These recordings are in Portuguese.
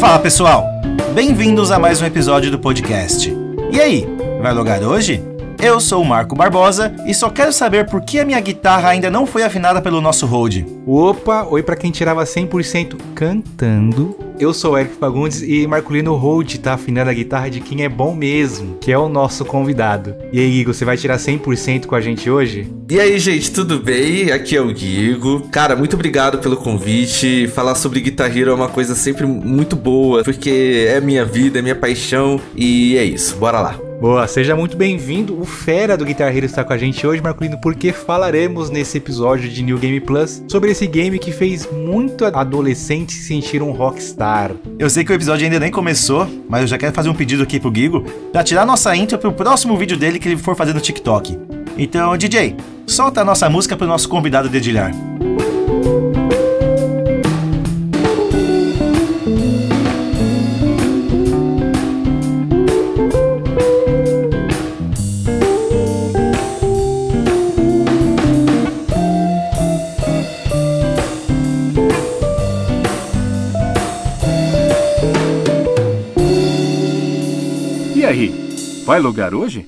Fala pessoal, bem-vindos a mais um episódio do podcast. E aí, vai logar hoje? Eu sou o Marco Barbosa e só quero saber por que a minha guitarra ainda não foi afinada pelo nosso Rode. Opa, oi para quem tirava 100% cantando. Eu sou o Eric Fagundes e Marculino Rode tá afinando a guitarra de quem é bom mesmo, que é o nosso convidado. E aí, Igor, você vai tirar 100% com a gente hoje? E aí, gente, tudo bem? Aqui é o Guigo. Cara, muito obrigado pelo convite. Falar sobre Guitar Hero é uma coisa sempre muito boa, porque é minha vida, é minha paixão e é isso. Bora lá. Boa, seja muito bem-vindo. O Fera do Guitar Hero está com a gente hoje, Marcolino, porque falaremos nesse episódio de New Game Plus sobre esse game que fez muito adolescente se sentir um rockstar. Eu sei que o episódio ainda nem começou, mas eu já quero fazer um pedido aqui pro Gigo pra tirar nossa intro pro próximo vídeo dele que ele for fazer no TikTok. Então, DJ, solta a nossa música pro nosso convidado dedilhar. Vai logar hoje?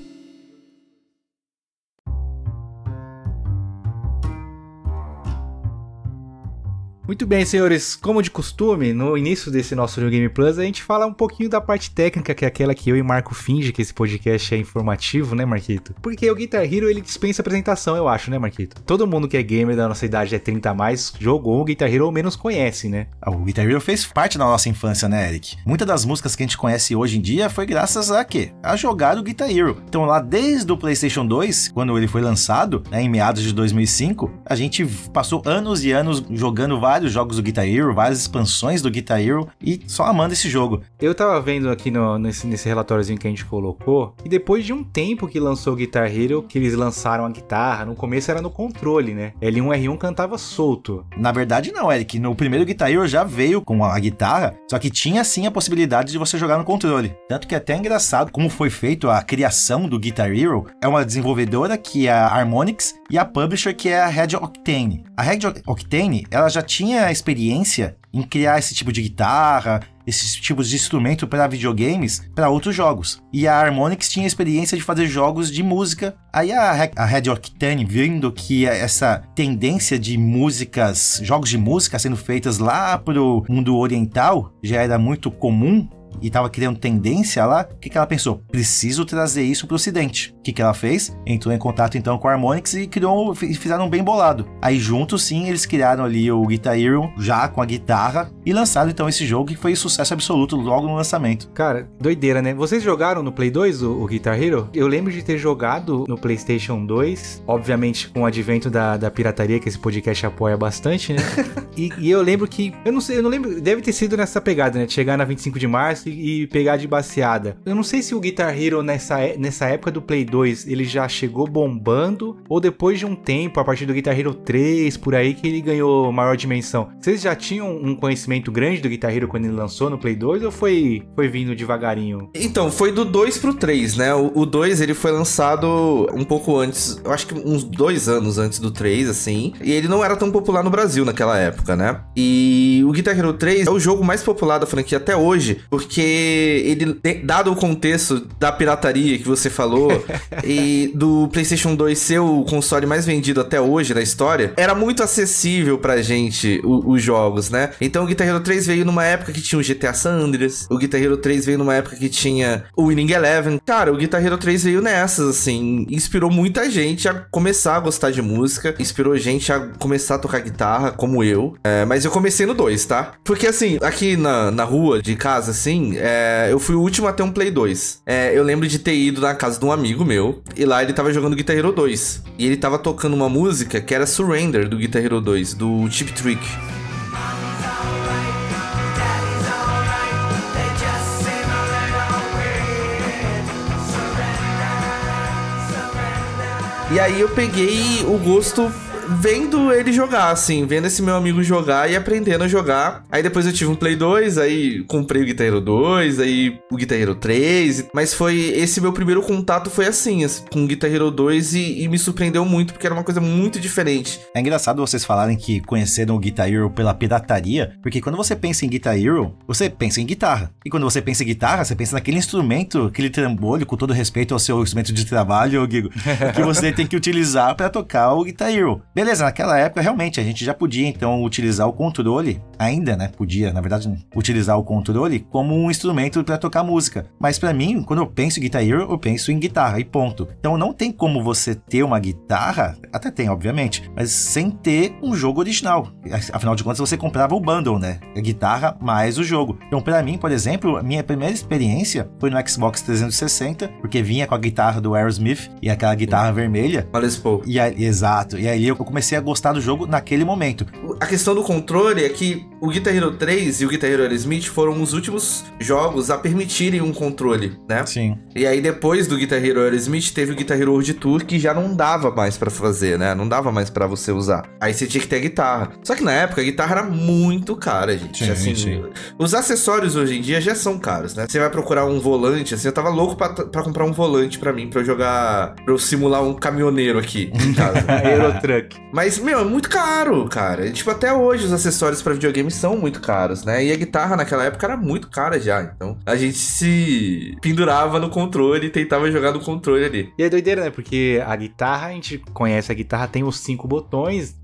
Muito bem, senhores. Como de costume, no início desse nosso New Game Plus, a gente fala um pouquinho da parte técnica, que é aquela que eu e Marco finge que esse podcast é informativo, né, Marquito? Porque o Guitar Hero, ele dispensa apresentação, eu acho, né, Marquito? Todo mundo que é gamer da nossa idade é 30 a mais, jogou o Guitar Hero ou menos conhece, né? Ah, o Guitar Hero fez parte da nossa infância, né, Eric? Muitas das músicas que a gente conhece hoje em dia foi graças a quê? A jogar o Guitar Hero. Então lá desde o PlayStation 2, quando ele foi lançado, né, em meados de 2005, a gente passou anos e anos jogando vários vários jogos do Guitar Hero, várias expansões do Guitar Hero e só amando esse jogo. Eu tava vendo aqui no, nesse, nesse relatóriozinho que a gente colocou, e depois de um tempo que lançou o Guitar Hero, que eles lançaram a guitarra, no começo era no controle, né? L1 R1 cantava solto. Na verdade não, Eric, no primeiro Guitar Hero já veio com a guitarra, só que tinha sim a possibilidade de você jogar no controle. Tanto que é até engraçado como foi feito a criação do Guitar Hero. É uma desenvolvedora que é a Harmonix e a publisher que é a Red Octane. A Red Octane, ela já tinha tinha experiência em criar esse tipo de guitarra, esses tipos de instrumento para videogames, para outros jogos. E a Harmonix tinha experiência de fazer jogos de música. Aí a, a Red Octane, vendo que essa tendência de músicas, jogos de música sendo feitas lá pro mundo oriental já era muito comum, e estava criando tendência lá, o que, que ela pensou? Preciso trazer isso para o Ocidente. O que, que ela fez? Entrou em contato então com a Harmonix e criou, fizeram um bem bolado. Aí juntos sim, eles criaram ali o Guitar Hero já com a guitarra e lançaram então esse jogo que foi sucesso absoluto logo no lançamento. Cara, doideira, né? Vocês jogaram no Play 2 o, o Guitar Hero? Eu lembro de ter jogado no PlayStation 2, obviamente com o advento da, da pirataria que esse podcast apoia bastante, né? e, e, eu lembro que, eu não sei, eu não lembro, deve ter sido nessa pegada, né? De chegar na 25 de março e, pegar de baseada. Eu não sei se o Guitar Hero nessa, nessa época do Play 2 ele já chegou bombando ou depois de um tempo, a partir do Guitar Hero 3, por aí, que ele ganhou maior dimensão. Vocês já tinham um conhecimento grande do Guitar Hero quando ele lançou no Play 2 ou foi, foi vindo devagarinho? Então, foi do 2 pro 3, né? O, o 2 ele foi lançado um pouco antes, eu acho que uns dois anos antes do 3, assim. E ele não era tão popular no Brasil naquela época, né? E o Guitar Hero 3 é o jogo mais popular da franquia até hoje, porque porque ele, dado o contexto da pirataria que você falou e do PlayStation 2 ser o console mais vendido até hoje na história, era muito acessível pra gente o, os jogos, né? Então o Guitar Hero 3 veio numa época que tinha o GTA San Andreas, o Guitar Hero 3 veio numa época que tinha o Winning Eleven. Cara, o Guitar Hero 3 veio nessas, assim, inspirou muita gente a começar a gostar de música, inspirou gente a começar a tocar guitarra, como eu. É, mas eu comecei no 2, tá? Porque assim, aqui na, na rua de casa, assim, é, eu fui o último a ter um Play 2. É, eu lembro de ter ido na casa de um amigo meu, e lá ele tava jogando Guitar Hero 2. E ele tava tocando uma música que era Surrender, do Guitar Hero 2, do Chip Trick. E aí eu peguei o gosto vendo ele jogar, assim, vendo esse meu amigo jogar e aprendendo a jogar. Aí depois eu tive um Play 2, aí comprei o Guitar Hero 2, aí o Guitar Hero 3. Mas foi esse meu primeiro contato foi assim, com o Guitar Hero 2 e, e, me surpreendeu muito, porque era uma coisa muito diferente. É engraçado vocês falarem que conheceram o Guitar Hero pela pirataria, porque quando você pensa em Guitar Hero, você pensa em guitarra. E quando você pensa em guitarra, você pensa naquele instrumento, aquele trambolho, com todo respeito ao seu instrumento de trabalho, Guigo, que você tem que utilizar para tocar o Guitar Hero. Beleza, naquela época realmente a gente já podia então utilizar o controle, ainda, né? Podia, na verdade, utilizar o controle como um instrumento para tocar música. Mas para mim, quando eu penso em Guitar Hero, eu penso em guitarra e ponto. Então não tem como você ter uma guitarra, até tem, obviamente, mas sem ter um jogo original. Afinal de contas, você comprava o bundle, né? A guitarra mais o jogo. Então, para mim, por exemplo, a minha primeira experiência foi no Xbox 360, porque vinha com a guitarra do Aerosmith e aquela guitarra vermelha. Les Paul. E aí, exato. E aí eu comecei a gostar do jogo naquele momento. A questão do controle é que o Guitar Hero 3 e o Guitar Hero Aerosmith foram os últimos jogos a permitirem um controle, né? Sim. E aí depois do Guitar Hero Aerosmith teve o Guitar Hero World Tour que já não dava mais para fazer, né? Não dava mais para você usar. Aí você tinha que ter a guitarra. Só que na época a guitarra era muito cara, gente. Sim, assim, sim. Os acessórios hoje em dia já são caros, né? Você vai procurar um volante, assim, eu tava louco para comprar um volante para mim, para eu jogar, pra eu simular um caminhoneiro aqui em casa. Aerotruck. Mas, meu, é muito caro, cara. E, tipo, até hoje os acessórios para videogame são muito caros, né? E a guitarra naquela época era muito cara já. Então a gente se pendurava no controle e tentava jogar no controle ali. E é doideira, né? Porque a guitarra, a gente conhece a guitarra, tem os cinco botões,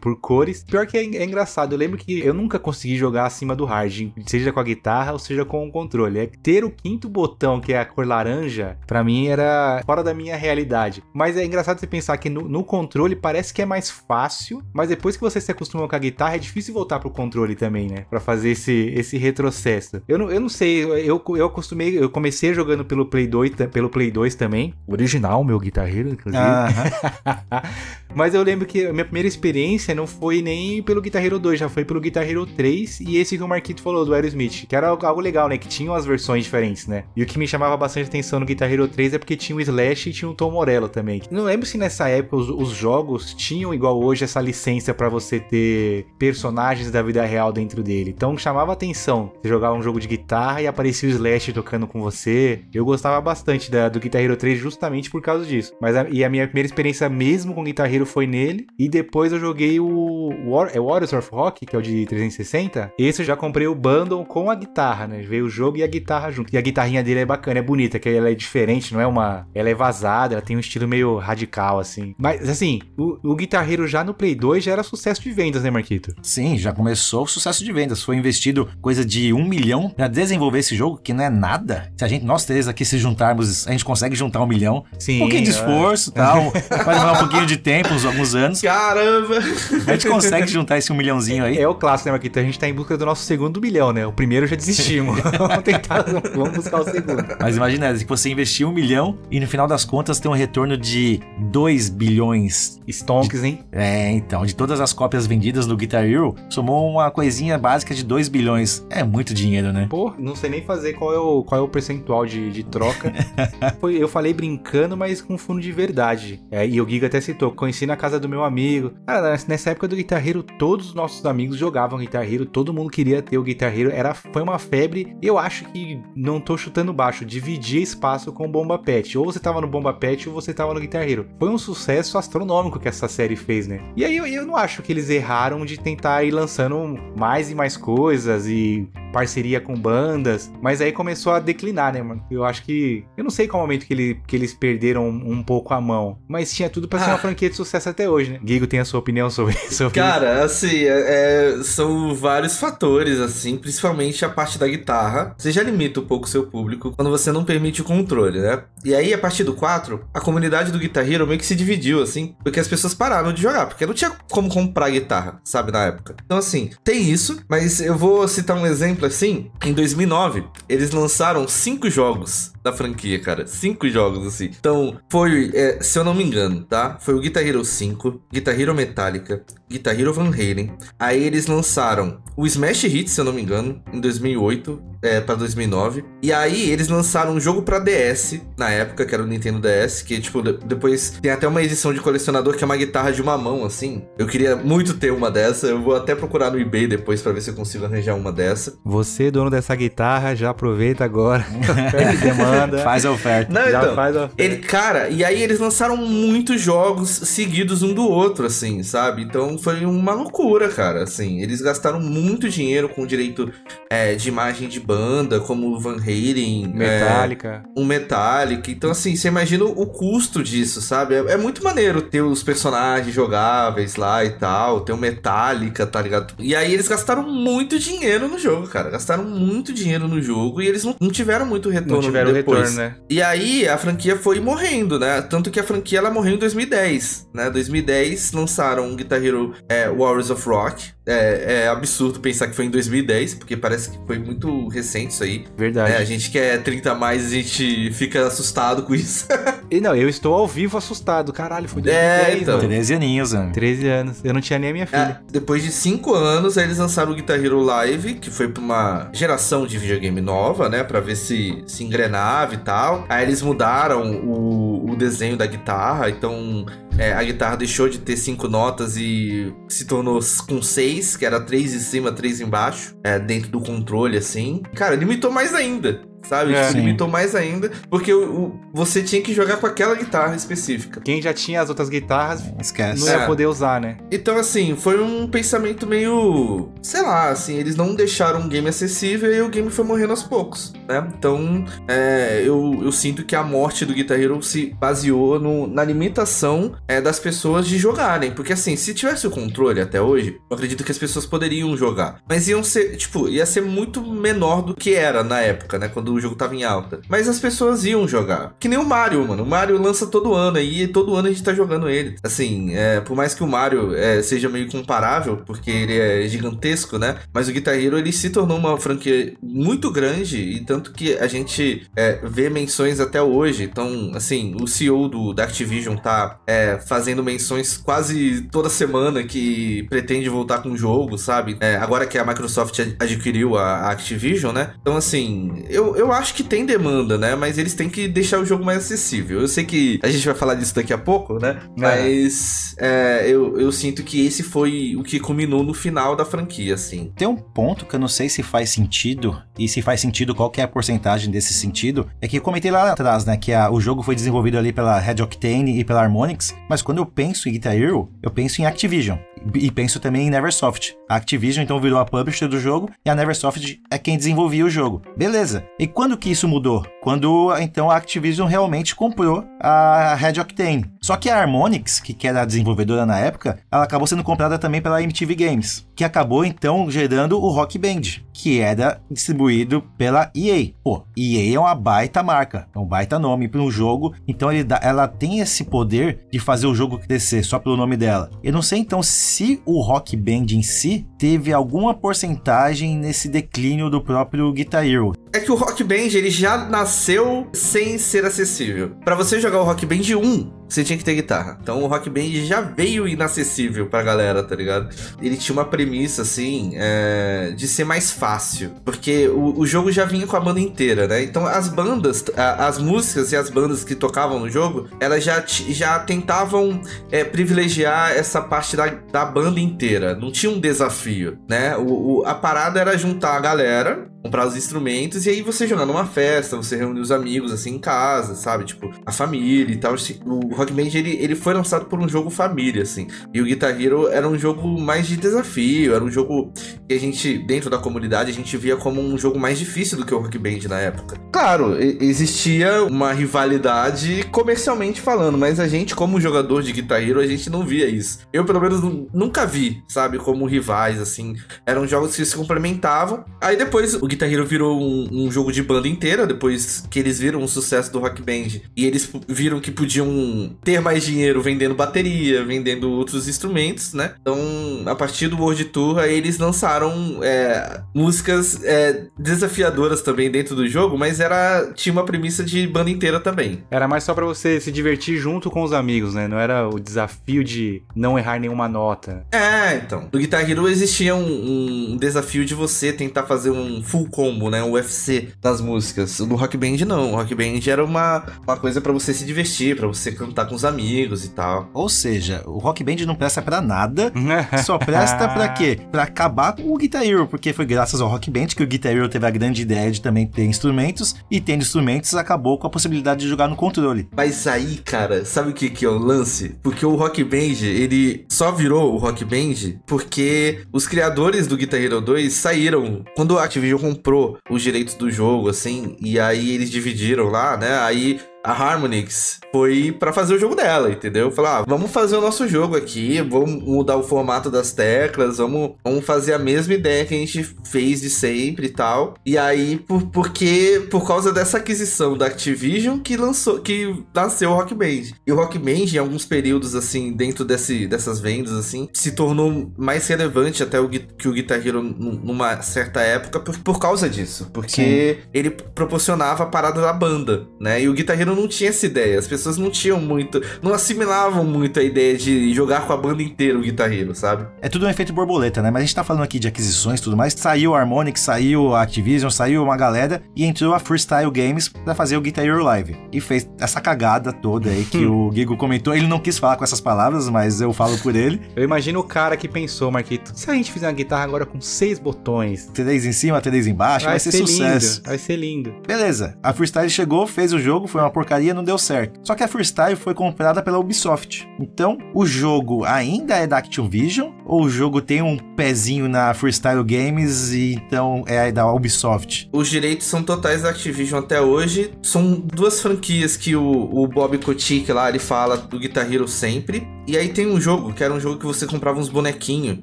por cores. Pior que é, é engraçado, eu lembro que eu nunca consegui jogar acima do hard, seja com a guitarra ou seja com o controle. É ter o quinto botão, que é a cor laranja, para mim era fora da minha realidade. Mas é engraçado você pensar que no, no controle parece que é mais fácil, mas depois que você se acostuma com a guitarra, é difícil voltar pro controle também, né? Pra fazer esse, esse retrocesso. Eu não, eu não sei, eu, eu acostumei, eu comecei jogando pelo Play 2, pelo Play 2 também. Original, meu guitarreiro, inclusive. Mas eu lembro que a minha primeira experiência não foi nem pelo Guitar Hero 2, já foi pelo Guitar Hero 3 e esse que o Marquito falou, do Aerosmith, que era algo legal, né? Que tinham as versões diferentes, né? E o que me chamava bastante atenção no Guitar Hero 3 é porque tinha o Slash e tinha o Tom Morello também. Não lembro se nessa época os, os jogos tinham igual hoje essa licença para você ter personagens da vida real dentro dele. Então chamava atenção. Você jogava um jogo de guitarra e aparecia o Slash tocando com você. Eu gostava bastante da, do Guitar Hero 3 justamente por causa disso. Mas a, e a minha primeira experiência mesmo com Guitar Hero foi nele. E depois eu joguei o War, é Warriors of Rock, que é o de 360. Esse eu já comprei o bundle com a guitarra, né? Veio o jogo e a guitarra junto. E a guitarrinha dele é bacana, é bonita, que ela é diferente, não é uma. Ela é vazada, ela tem um estilo meio radical, assim. Mas, assim, o, o Guitar Hero já no Play 2 já era sucesso de vendas, né, Marquito? Sim, já começou o sucesso de vendas. Foi investido coisa de um milhão pra desenvolver esse jogo, que não é nada. Se a gente, nós três aqui se juntarmos, a gente consegue juntar um milhão. Sim. Um pouquinho de esforço e é. tal. Vai demorar um pouquinho de tempo, uns alguns anos. Caramba! A gente consegue juntar esse um milhãozinho aí. É o clássico, né, Marquito? A gente tá em busca do nosso segundo milhão, né? O primeiro já desistimos. vamos tentar, vamos buscar o segundo. Mas imagina, se você investir um milhão e no final das contas ter um retorno de 2 bilhões. Stonks, hein? É, então, de todas as cópias vendidas no Guitar Hero, somou uma coisinha básica de 2 bilhões. É muito dinheiro, né? Pô, não sei nem fazer qual é o, qual é o percentual de, de troca. Foi, eu falei brincando, mas com fundo de verdade. É, e o Giga até citou, conheci na casa do meu amigo. Cara, nessa época do Guitar Hero, todos os nossos amigos jogavam Guitar Hero, todo mundo queria ter o Guitar Hero, era, foi uma febre. Eu acho que, não tô chutando baixo, dividia espaço com o Bomba Pet. Ou você tava no Bomba Pet ou você tava no Guitar Hero. Foi um sucesso astronômico que essa série fez, né? E aí eu, eu não acho que eles erraram de tentar ir lançando mais e mais coisas e parceria com bandas, mas aí começou a declinar, né, mano? Eu acho que. Eu não sei qual momento que, ele, que eles perderam um, um pouco a mão, mas tinha tudo pra ser uma ah. franquia de sucesso até hoje, né? Gigo tem a sua opinião sobre isso. Cara, assim, é, é, são vários fatores, assim, principalmente a parte da guitarra. Você já limita um pouco o seu público quando você não permite o controle, né? E aí, a partir do 4, a comunidade do Guitar Hero meio que se dividiu, assim, porque as pessoas pararam de jogar, porque não tinha como comprar guitarra, sabe, na época. Então, assim, tem isso, mas eu vou citar um exemplo assim. Em 2009, eles lançaram cinco jogos da franquia, cara. Cinco jogos, assim. Então, foi, é, se eu não me engano, tá? Foi o Guitar Hero 5, Guitar Hero Metallica, Guitar Hero Van Halen. Aí eles lançaram o Smash Hit, se eu não me engano, em 2008 é, para 2009. E aí eles lançaram um jogo para DS na época, que era o Nintendo DS, que tipo depois tem até uma edição de colecionador que é uma guitarra de uma mão assim. Eu queria muito ter uma dessa. Eu vou até procurar no eBay depois para ver se eu consigo arranjar uma dessa. Você, dono dessa guitarra, já aproveita agora. demanda. Faz a oferta. Não, já então, faz a oferta. Ele, cara, e aí eles lançaram muitos jogos seguidos um do outro assim, sabe? Então foi uma loucura, cara, assim. Eles gastaram muito dinheiro com o direito é, de imagem de banda, como o Van Halen. Metallica. É, um Metallica. Então, assim, você imagina o custo disso, sabe? É, é, muito maneiro ter os personagens jogáveis lá e tal, ter o Metallica, tá ligado? E aí eles gastaram muito dinheiro no jogo, cara. Gastaram muito dinheiro no jogo e eles não, não tiveram muito retorno não tiveram depois. né? E aí a franquia foi morrendo, né? Tanto que a franquia ela morreu em 2010, né? 2010 lançaram Guitar Hero é, Warriors of Rock, é, é, absurdo pensar que foi em 2010, porque parece que foi muito recente isso aí. Verdade. É, a gente que é 30 a mais, a gente fica assustado com isso. e não, eu estou ao vivo assustado. Caralho, foi 2010, é, então. 13 aninhos, né? 13 anos. Eu não tinha nem a minha filha. É, depois de 5 anos, eles lançaram o Guitar Hero Live, que foi pra uma geração de videogame nova, né? Pra ver se se engrenava e tal. Aí eles mudaram o, o desenho da guitarra, então é, a guitarra deixou de ter cinco notas e se tornou com seis, que era três em cima, três embaixo, é, dentro do controle, assim. Cara, limitou mais ainda sabe? É, tipo, limitou mais ainda, porque o, o, você tinha que jogar com aquela guitarra específica. Quem já tinha as outras guitarras Esquece. não ia é. poder usar, né? Então, assim, foi um pensamento meio. Sei lá, assim, eles não deixaram um game acessível e o game foi morrendo aos poucos, né? Então, é, eu, eu sinto que a morte do Guitar Hero se baseou no, na limitação é, das pessoas de jogarem. Porque, assim, se tivesse o controle até hoje, eu acredito que as pessoas poderiam jogar. Mas iam ser, tipo, ia ser muito menor do que era na época, né? Quando o jogo tava em alta. Mas as pessoas iam jogar. Que nem o Mario, mano. O Mario lança todo ano aí e todo ano a gente tá jogando ele. Assim, é, por mais que o Mario é, seja meio comparável, porque ele é gigantesco, né? Mas o Guitar Hero ele se tornou uma franquia muito grande e tanto que a gente é, vê menções até hoje. Então, assim, o CEO do, da Activision tá é, fazendo menções quase toda semana que pretende voltar com o jogo, sabe? É, agora que a Microsoft adquiriu a, a Activision, né? Então, assim, eu, eu eu acho que tem demanda, né? Mas eles têm que deixar o jogo mais acessível. Eu sei que a gente vai falar disso daqui a pouco, né? É. Mas é, eu, eu sinto que esse foi o que culminou no final da franquia, assim. Tem um ponto que eu não sei se faz sentido, e se faz sentido, qual é a porcentagem desse sentido, é que eu comentei lá atrás, né? Que a, o jogo foi desenvolvido ali pela Red Octane e pela Harmonix, mas quando eu penso em Guitar Hero, eu penso em Activision. E penso também em Neversoft. A Activision então virou a publisher do jogo e a Neversoft é quem desenvolvia o jogo. Beleza. E quando que isso mudou? Quando então a Activision realmente comprou a Red Octane. Só que a Harmonix, que era a desenvolvedora na época, ela acabou sendo comprada também pela MTV Games, que acabou então gerando o Rock Band, que era distribuído pela EA. Pô, EA é uma baita marca, é um baita nome para um jogo, então dá, ela tem esse poder de fazer o jogo crescer só pelo nome dela. Eu não sei então se o Rock Band em si teve alguma porcentagem nesse declínio do próprio Guitar Hero. É que o Rock Band ele já nasceu sem ser acessível. Para você jogar o Rock Band 1, você tinha que ter guitarra. Então o Rock Band já veio inacessível pra galera, tá ligado? Ele tinha uma premissa, assim, é, de ser mais fácil. Porque o, o, jogo já vinha com a banda inteira, né? Então as bandas, a, as músicas e as bandas que tocavam no jogo, elas já, já tentavam é, privilegiar essa parte da, da banda inteira. Não tinha um desafio, né? O, o, a parada era juntar a galera, comprar os instrumentos e aí você jogar numa festa, você reunir os amigos assim em casa, sabe? Tipo, a família e tal. O Rock Band ele, ele foi lançado por um jogo família, assim. E o Guitar Hero era um jogo mais de desafio, era um jogo que a gente, dentro da comunidade, a gente via como um jogo mais difícil do que o Rock Band na época. Claro, existia uma rivalidade comercialmente falando, mas a gente, como jogador de Guitar Hero, a gente não via isso. Eu, pelo menos, nunca vi, sabe, como rivais, assim. Eram jogos que se complementavam. Aí depois o Guitar Hero virou um, um, jogo de banda inteira, depois que eles viram o sucesso do Rock Band. E eles viram que podiam ter mais dinheiro vendendo bateria, vendendo outros instrumentos, né? Então, a partir do World Tour, eles lançaram é, músicas é, desafiadoras também dentro do jogo, mas era tinha uma premissa de banda inteira também. Era mais só para você se divertir junto com os amigos, né? Não era o desafio de não errar nenhuma nota. É, então. No Guitar Hero existia um, um desafio de você tentar fazer um full combo, né? Um UFC nas músicas. No Rock Band não. O Rock Band era uma, uma coisa para você se divertir, para você cantar com os amigos e tal. Ou seja, o Rock Band não presta para nada, só presta para quê? Para acabar com o Guitar Hero, porque foi graças ao Rock Band que o Guitar Hero teve a grande ideia de também ter instrumentos e tendo instrumentos acabou com a possibilidade de jogar no controle. Mas aí, cara, sabe o que que é o lance? Porque o Rock Band, ele só virou o Rock Band porque os criadores do Guitar Hero 2 saíram quando a Activision comprou os direitos do jogo, assim, e aí eles dividiram lá, né? Aí a Harmonix foi para fazer o jogo dela, entendeu? Falar, ah, vamos fazer o nosso jogo aqui, vamos mudar o formato das teclas, vamos, vamos fazer a mesma ideia que a gente fez de sempre e tal. E aí, por, porque por causa dessa aquisição da Activision que lançou, que nasceu o Rock Band. E o Rock Band, em alguns períodos, assim, dentro desse, dessas vendas, assim, se tornou mais relevante até o, que o Guitar Hero numa certa época por, por causa disso. Porque Sim. ele proporcionava a parada da banda, né? E o Guitar Hero não tinha essa ideia. As pessoas não tinham muito. Não assimilavam muito a ideia de jogar com a banda inteira o Guitar Hero, sabe? É tudo um efeito borboleta, né? Mas a gente tá falando aqui de aquisições e tudo mais. Saiu a Harmonix, saiu a Activision, saiu uma galera e entrou a Freestyle Games para fazer o Guitar Hero Live. E fez essa cagada toda aí que o Gigo comentou. Ele não quis falar com essas palavras, mas eu falo por ele. Eu imagino o cara que pensou, Marquito, se a gente fizer uma guitarra agora com seis botões. Três em cima, três embaixo, vai, vai ser, ser, sucesso. Lindo, vai ser lindo. Beleza. A Freestyle chegou, fez o jogo, foi uma porcaria, não deu certo. Só que a Freestyle foi comprada pela Ubisoft. Então, o jogo ainda é da Activision ou o jogo tem um pezinho na Freestyle Games e então é da Ubisoft? Os direitos são totais da Activision até hoje. São duas franquias que o, o Bob Kotick lá ele fala do Guitar Hero sempre. E aí tem um jogo, que era um jogo que você comprava uns bonequinhos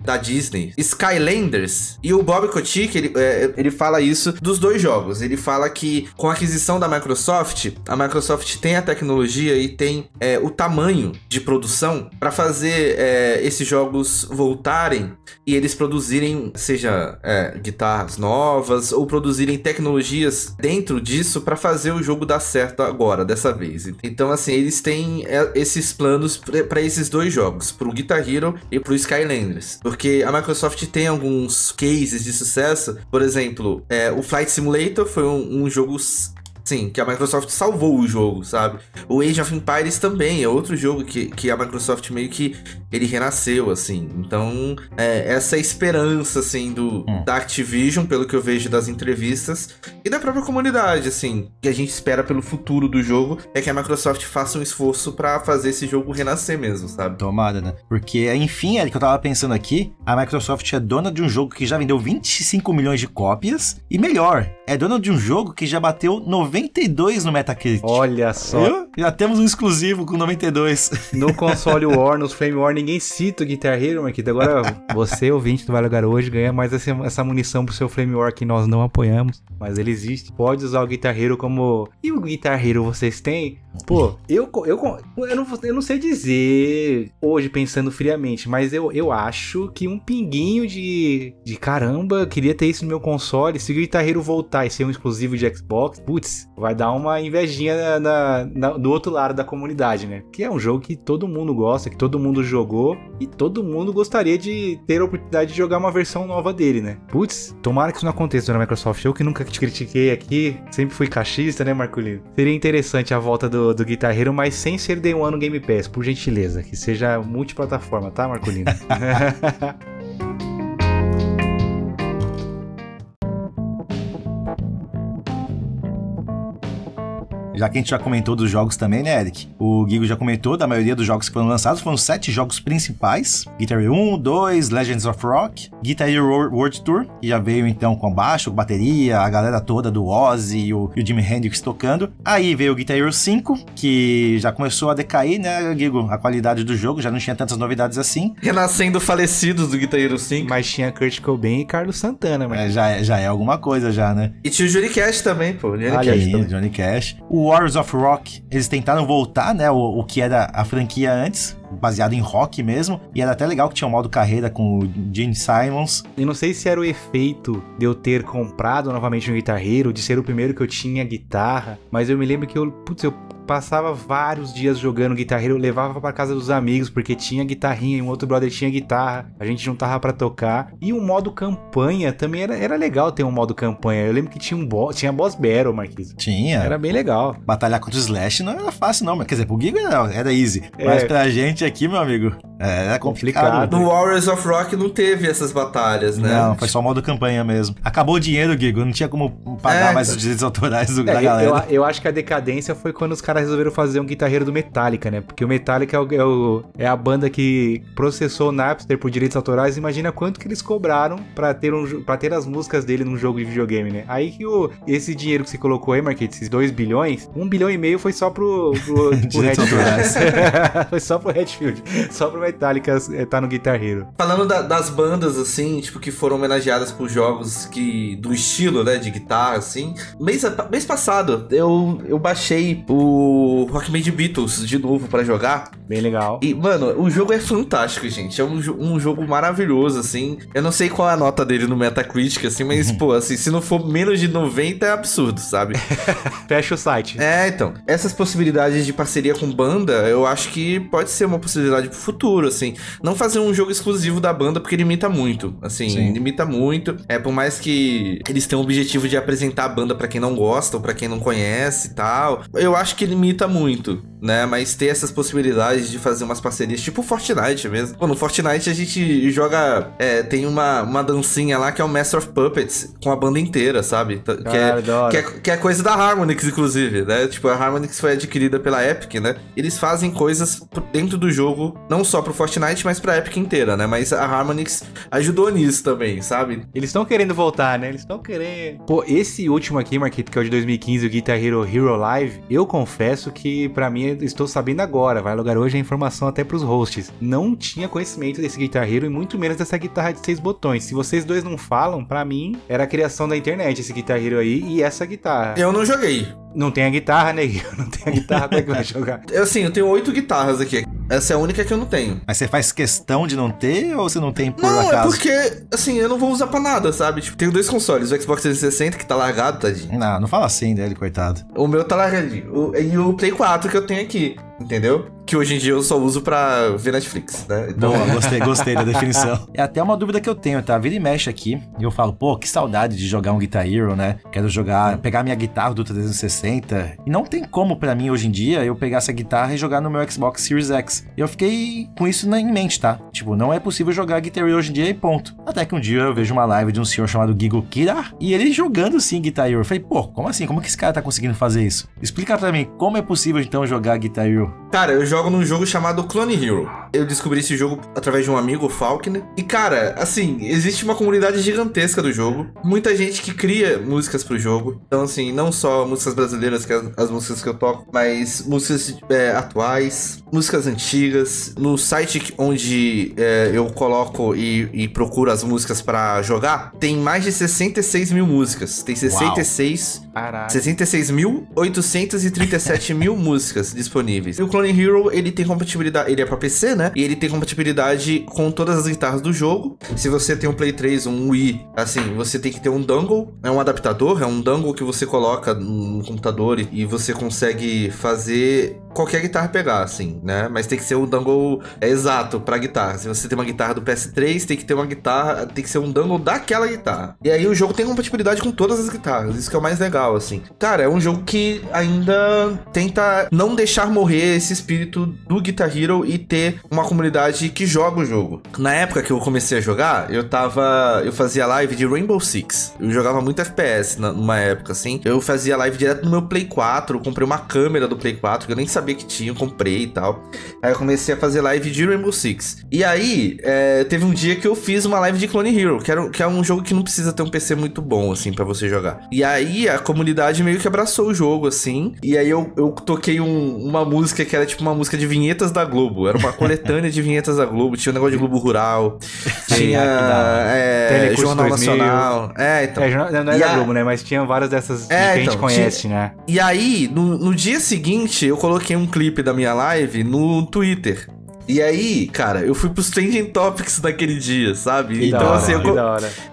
da Disney, Skylanders. E o Bob Kotick, ele, é, ele fala isso dos dois jogos. Ele fala que com a aquisição da Microsoft, a Microsoft tem a tecnologia e tem é, o tamanho de produção para fazer é, esses jogos voltarem e eles produzirem, seja é, guitarras novas ou produzirem tecnologias dentro disso para fazer o jogo dar certo agora, dessa vez. Então, assim, eles têm é, esses planos para esses dois jogos, pro Guitar Hero e pro Skylanders. Porque a Microsoft tem alguns cases de sucesso. Por exemplo, é, o Flight Simulator foi um, um jogo Sim, que a Microsoft salvou o jogo, sabe? O Age of Empires também é outro jogo que, que a Microsoft meio que ele renasceu, assim. Então, é, essa esperança, assim, do, hum. da Activision, pelo que eu vejo das entrevistas, e da própria comunidade, assim, que a gente espera pelo futuro do jogo, é que a Microsoft faça um esforço para fazer esse jogo renascer mesmo, sabe? Tomada, né? Porque, enfim, é que eu tava pensando aqui, a Microsoft é dona de um jogo que já vendeu 25 milhões de cópias, e melhor, é dona de um jogo que já bateu 90 92 no Metacritic. Olha só. Viu? Já temos um exclusivo com 92. No console War, nos Frame War, ninguém cita o Guitar Hero, Marquito. Agora, você, ouvinte do Vale Lugar hoje, ganha mais essa, munição pro seu Flame War que nós não apoiamos. Mas ele existe. Pode usar o Guitar Hero como... E o Guitar Hero vocês têm? Pô, eu, eu, eu, não, eu não sei dizer hoje, pensando friamente, mas eu, eu acho que um pinguinho de, de caramba, queria ter isso no meu console. Se o Guitar Hero voltar e ser um exclusivo de Xbox, putz, vai dar uma invejinha na, na, do outro lado da comunidade, né? Que é um jogo que todo mundo gosta, que todo mundo jogou e todo mundo gostaria de ter a oportunidade de jogar uma versão nova dele, né? Putz, tomara que isso não aconteça na Microsoft. Eu que nunca te critiquei aqui, sempre fui cachista, né, Marcolino? Seria interessante a volta do, do Guitar Hero, mas sem ser Day One no Game Pass, por gentileza. Que seja multiplataforma, tá, Marcolino? Já que a gente já comentou dos jogos também, né, Eric? O Gigo já comentou da maioria dos jogos que foram lançados. Foram sete jogos principais. Guitar Hero 1, 2, Legends of Rock, Guitar Hero World Tour, que já veio então com baixo, bateria, a galera toda do Ozzy e o, e o Jimi Hendrix tocando. Aí veio o Guitar Hero 5, que já começou a decair, né, Gigo? A qualidade do jogo, já não tinha tantas novidades assim. Renascendo falecidos do Guitar Hero 5. Mas tinha Kurt Cobain e Carlos Santana, mas... É, já, é- já é alguma coisa já, né? E tinha o Johnny Cash também, pô. Johnny Olha Cash aí, também. Johnny Cash. O Warriors of Rock, eles tentaram voltar, né? O, o que era a franquia antes, baseado em rock mesmo. E era até legal que tinha um modo carreira com o Gene Simons. E não sei se era o efeito de eu ter comprado novamente um Guitar Hero, de ser o primeiro que eu tinha guitarra, mas eu me lembro que eu, putz, eu passava vários dias jogando Guitar Hero, eu levava pra casa dos amigos, porque tinha guitarrinha e um outro brother tinha guitarra, a gente juntava pra tocar. E o modo campanha também era, era legal ter um modo campanha. Eu lembro que tinha um boss, tinha boss battle, Marquinhos. Tinha. Era bem legal. Batalhar contra o Slash não era fácil, não. Mas, Quer dizer, pro Gigo era, era easy. É. Mas pra gente aqui, meu amigo, era complicado. No Warriors of Rock não teve essas batalhas, né? Não, foi só o modo campanha mesmo. Acabou o dinheiro, Gigo. Não tinha como pagar É, mais os direitos autorais do- É, da eu, galera. eu, eu acho que a decadência foi quando os caras resolveram fazer um guitarreiro do Metallica, né? Porque o Metallica é, o- é o- é a banda que processou o Napster por direitos autorais. Imagina quanto que eles cobraram pra ter, um, pra ter as músicas dele num jogo de videogame, né? Aí que o, esse dinheiro que você colocou aí, Marquete, esses 2 bilhões, 1 um bilhão e meio foi só pro, pro, pro. Redfield. foi só pro Redfield. Só pro Metallica eh, tá no Guitar Hero. Falando da- das bandas, assim, tipo, que foram homenageadas por jogos que do estilo, né, de guitarra, assim. Mês, mês passado, eu, eu baixei o Rock Band Beatles de novo pra jogar. Bem legal. E, mano, o jogo é fantástico, gente. É um, um jogo maravilhoso, assim. Eu não sei qual é a nota dele no Metacritic, assim, mas, pô, assim, se não for menos de 90 é absurdo, sabe? Fecha o site. É, então. Essas possibilidades de parceria com banda, eu acho que pode ser uma possibilidade pro futuro, assim. Não fazer um jogo exclusivo da banda, porque limita muito. Assim, Sim. limita muito. É, por mais que eles tenham o objetivo de apresentar a banda pra quem não gosta ou pra quem não conhece e tal. Eu acho que limita muito, né? Mas ter essas possibilidades de fazer umas parcerias, tipo Fortnite mesmo. Pô, no Fortnite a gente joga. é, tem uma, uma dancinha lá que é o Master of Puppets com a banda inteira, sabe? Que é, que é, que é coisa da Harmonix, inclusive, né? Tipo, a Harmonix foi adquirida pela Epic, né? Eles fazem coisas dentro do jogo, não só pro Fortnite, mas pra Epic inteira, né? Mas a Harmonix ajudou nisso também, sabe? Eles estão querendo voltar, né? Eles estão querendo. Pô, esse último aqui, Marquito, que é o de 2015, o Guitar Hero Hero Live, eu confesso que pra mim estou sabendo agora, vai logar hoje a informação até pros hosts. Não tinha conhecimento desse Guitar Hero e muito menos dessa guitarra de seis botões. Se vocês dois não falam, pra mim era a criação da internet esse Guitar Hero aí e essa guitarra. Eu não joguei. Não tem a guitarra, né? Não tem a guitarra, como é que vai jogar? Eu, assim, eu tenho oito guitarras aqui. Essa é a única que eu não tenho. Mas você faz questão de não ter ou você não tem por não, é acaso? porque, assim, eu não vou usar pra nada, sabe? Tipo, tenho dois consoles, o Xbox 360, que tá largado, tadinho. Não, não fala assim dele, coitado. O meu tá largadinho. O- e o Play 4 que eu tenho aqui, entendeu? Que hoje em dia eu só uso pra ver Netflix, né? Então, Boa, gostei, gostei da definição. É até uma dúvida que eu tenho, tá? Vira e mexe aqui e eu falo, pô, que saudade de jogar um Guitar Hero, né? Quero jogar, pegar minha guitarra do 360. E não tem como pra mim hoje em dia eu pegar essa guitarra e jogar no meu Xbox Series X. Eu fiquei com isso na- em mente, tá? Tipo, não é possível jogar Guitar Hero hoje em dia e ponto. Até que um dia eu vejo uma live de um senhor chamado Gigo Kira e ele jogando sim Guitar Hero. Eu falei, pô, como assim? Como que esse cara tá conseguindo fazer isso? Explica pra mim, como é possível então jogar Guitar Hero? Cara, eu jogo num jogo chamado Clone Hero. Eu descobri esse jogo através de um amigo, o Falkner. E, cara, assim, existe uma comunidade gigantesca do jogo. Muita gente que cria músicas pro jogo. Então, assim, não só músicas brasileiras, que é as, as músicas que eu toco, mas músicas é, atuais, músicas antigas. No site onde é, eu coloco e, e procuro as músicas pra jogar, tem mais de 66 mil músicas. Tem 66 Caralho. 66.837 mil músicas disponíveis. E o Clone Hero, ele tem compatibilidade, ele é pra PC, né? E ele tem compatibilidade com todas as guitarras do jogo. Se você tem um Play 3, um Wii, assim, você tem que ter um dongle, é um adaptador, é um dongle que você coloca no computador e você consegue fazer qualquer guitarra pegar, assim, né? Mas tem que ser um dangle é, exato pra guitarra. Se você tem uma guitarra do PS3, tem que ter uma guitarra, tem que ser um dangle daquela guitarra. E aí o jogo tem compatibilidade com todas as guitarras, isso que é o mais legal, assim. Cara, é um jogo que ainda tenta não deixar morrer esse espírito do Guitar Hero e ter uma comunidade que joga o jogo. Na época que eu comecei a jogar, eu tava. Eu fazia live de Rainbow Six. Eu jogava muito FPS numa época, assim. Eu fazia live direto no meu Play 4. Eu comprei uma câmera do Play 4, que eu nem sabia que tinha, comprei e tal. Aí eu comecei a fazer live de Rainbow Six. E aí, é, teve um dia que eu fiz uma live de Clone Hero, que, era, que é um jogo que não precisa ter um PC muito bom, assim, para você jogar. E aí a comunidade meio que abraçou o jogo, assim. E aí eu, eu toquei um, uma música que era tipo uma música de vinhetas da Globo. Era uma coletânea de vinhetas da Globo. Tinha um negócio de Globo Rural. tinha é, Jornal 2000. Nacional. É, então. É, não é da a... Globo, né? Mas tinha várias dessas é, que então, a gente conhece, tinha... né? E aí, no, no dia seguinte, eu coloquei um clipe da minha live no Twitter. E aí, cara, eu fui pros trending topics daquele dia, sabe? Que então, hora, assim, eu,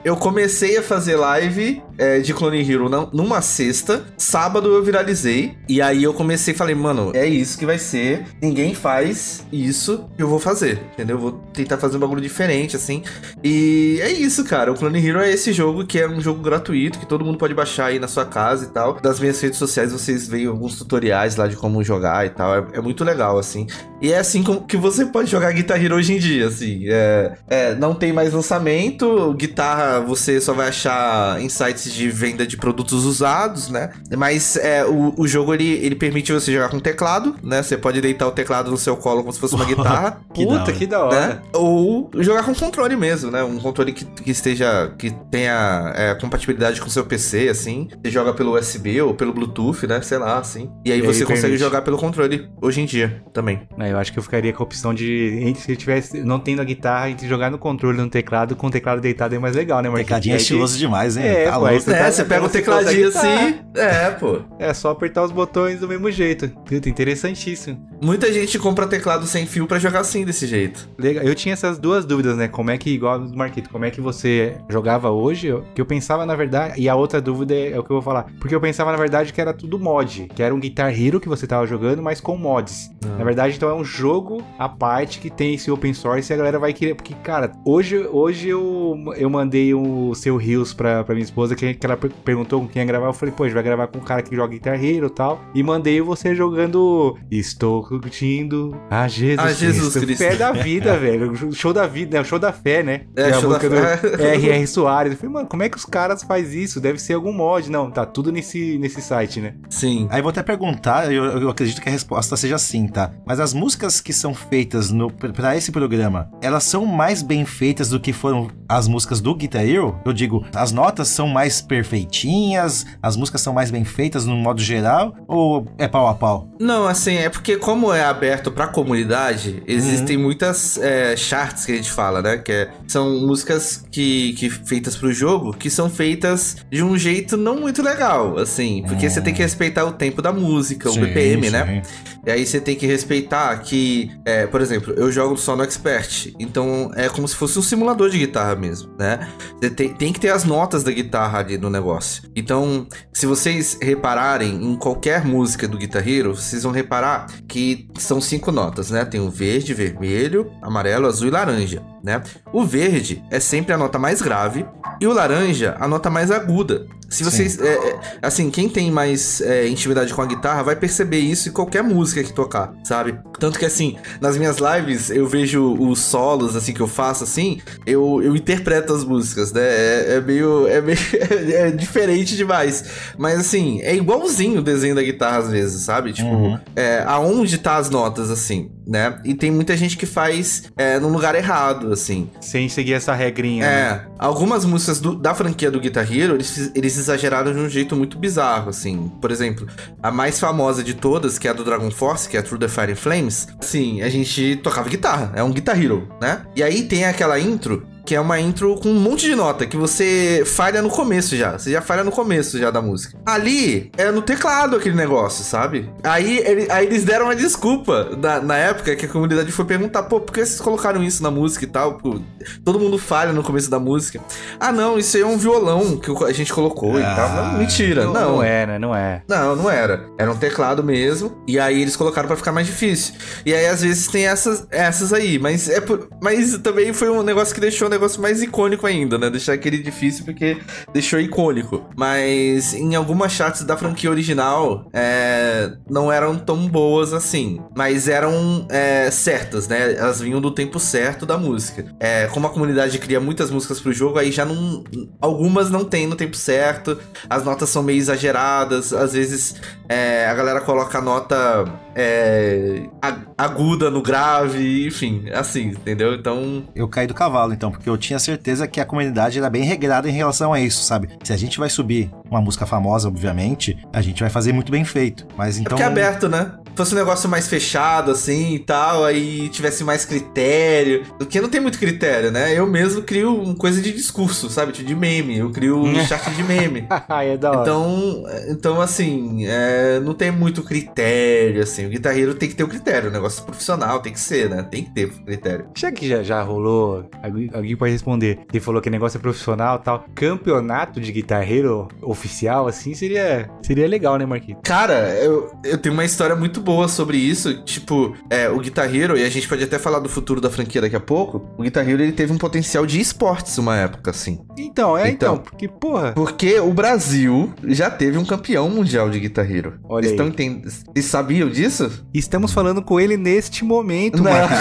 eu, comecei a fazer live é, de Clone Hero numa sexta, sábado eu viralizei, e aí eu comecei e falei, mano, é isso que vai ser, ninguém faz isso, eu vou fazer, entendeu? Eu vou tentar fazer um bagulho diferente, assim. E é isso, cara, o Clone Hero é esse jogo que é um jogo gratuito, que todo mundo pode baixar aí na sua casa e tal. Das minhas redes sociais vocês veem alguns tutoriais lá de como jogar e tal, é, é muito legal, assim. E é assim que você pode jogar Guitar Hero hoje em dia, assim. É, é, não tem mais lançamento, guitarra você só vai achar em sites de venda de produtos usados, né? Mas é, o, o jogo ele, ele permite você jogar com teclado, né? Você pode deitar o teclado no seu colo como se fosse uma guitarra. que Puta, da que da hora. Né? Ou jogar com controle mesmo, né? Um controle que, que esteja. que tenha é, compatibilidade com o seu PC, assim. Você joga pelo USB ou pelo Bluetooth, né? Sei lá, assim. E aí e você aí consegue permite. jogar pelo controle hoje em dia também. É, eu acho que eu ficaria com a opção de, entre, se tivesse, não tendo a guitarra, entre jogar no controle no teclado, com o teclado deitado é mais legal, né, Marquinhos? Tecladinho é estiloso demais, hein? É, tá pô, você, é, tá, você pega o tecladinho assim, é, pô. É só apertar os botões do mesmo jeito. Puta, interessantíssimo. Muita gente compra teclado sem fio para jogar assim, desse jeito. Legal. Eu tinha essas duas dúvidas, né? Como é que, igual no Marquito, como é que você jogava hoje? Que eu pensava, na verdade, e a outra dúvida é, é o que eu vou falar. Porque eu pensava, na verdade, que era tudo mod. Que era um Guitar Hero que você tava jogando, mas com mods. Ah. Na verdade, então é um jogo à parte que tem esse open source e a galera vai querer. Porque, cara, hoje, hoje eu, eu mandei o seu Rios pra, pra minha esposa, que, que ela perguntou com quem ia gravar. Eu falei, pô, a gente vai gravar com um cara que joga Guitar Hero e tal. E mandei você jogando Estou curtindo a Jesus, a Jesus Cristo. Cristo. Fé da vida, velho. Show da vida, né? O show da fé, né? É, é show da fé. R.R. Soares. Eu falei, mano, como é que os caras faz isso? Deve ser algum mod. Não, tá tudo nesse, nesse site, né? Sim. Aí vou até perguntar, eu, eu acredito que a resposta seja sim, tá? Mas as músicas que são feitas no, pra esse programa, elas são mais bem feitas do que foram as músicas do Guitar Hero? Eu digo, as notas são mais perfeitinhas, as músicas são mais bem feitas no modo geral, ou é pau a pau? Não, assim, é porque como é aberto pra comunidade, existem uhum. muitas é, charts que a gente fala, né? Que é, são músicas que, que feitas pro jogo, que são feitas de um jeito não muito legal, assim, porque uhum. você tem que respeitar o tempo da música, sim, o BPM, né? sim. né? E aí você tem que respeitar que, é, por exemplo, eu jogo só no Expert, então é como se fosse um simulador de guitarra mesmo, né? Tem, tem que ter as notas da guitarra ali no negócio. Então, se vocês repararem em qualquer música do Guitar Hero, vocês vão reparar que são cinco notas, né? Tem o verde, vermelho, amarelo, azul e laranja, né? O verde é sempre a nota mais grave e o laranja a nota mais aguda. Se vocês. É, é, assim, quem tem mais é, intimidade com a guitarra vai perceber isso em qualquer música que tocar, sabe? Tanto que, assim, nas minhas lives eu vejo os solos, assim, que eu faço, assim, eu, eu interpreto as músicas, né? É, é meio. É, meio é diferente demais. Mas, assim, é igualzinho o desenho da guitarra às vezes, sabe? Tipo, uhum. é, aonde tá as notas, assim, né? E tem muita gente que faz é, no lugar errado, assim. Sem seguir essa regrinha. É. Né? Algumas músicas do, da franquia do Guitar Hero, eles, eles exageraram de um jeito muito bizarro, assim. Por exemplo, a mais famosa de todas, que é a do Dragon Force, que é a Through the Fire Flames, sim, a gente tocava guitarra, é um Guitar Hero, né? E aí tem aquela intro que é uma intro com um monte de nota, que você falha no começo já. Você já falha no começo já da música. Ali, é no teclado aquele negócio, sabe? Aí, ele, aí eles deram uma desculpa na, na época que a comunidade foi perguntar, pô, por que vocês colocaram isso na música e tal? Pô, todo mundo falha no começo da música. Ah, não, isso aí é um violão que a gente colocou e Ah, tal. Não, mentira, Não, não. não é, né? Não é. Não, não era. Era um teclado mesmo. E aí eles colocaram pra ficar mais difícil. E aí às vezes tem essas, essas aí. Mas é por- mas também foi um negócio que deixou o negócio mais icônico ainda, né? Deixar aquele difícil porque deixou icônico. Mas em algumas charts da franquia original é, não eram tão boas assim. Mas eram é, certas, né? Elas vinham do tempo certo da música. É, como a comunidade cria muitas músicas pro jogo, aí já não. Algumas não tem no tempo certo. As notas são meio exageradas. Às vezes é, a galera coloca a nota é, ag- aguda no grave, enfim, assim, entendeu? Então. Eu caí do cavalo, então, porque eu tinha certeza que a comunidade era bem regrada em relação a isso, sabe? Se a gente vai subir uma música famosa, obviamente, a gente vai fazer muito bem feito. Mas É então. porque é aberto, né? Fosse um negócio mais fechado, assim e tal, aí tivesse mais critério. Porque não tem muito critério, né? Eu mesmo crio uma coisa de discurso, sabe? Tipo, De meme. Eu crio um chat de meme. Ai, é da hora. Então, então assim, é, não tem muito critério, assim. O guitarreiro tem que ter o critério, o negócio profissional tem que ser, né? Tem que ter critério. Já que já, já rolou, alguém, pode responder. Ele falou que negócio é profissional e tal. Campeonato de guitarreiro oficial, assim, seria, seria legal, né, Marquinhos? Cara, eu, eu tenho uma história muito boa sobre isso. Tipo, é, o Guitar Hero, e a gente pode até falar do futuro da franquia daqui a pouco. O Guitar Hero ele teve um potencial de esportes uma época, assim. Então, é então, Então. porque, porra. Porque o Brasil já teve um campeão mundial de Guitar Hero. Olha aí. estão entendendo? Vocês sabiam disso? Estamos falando com ele neste momento. Marcos.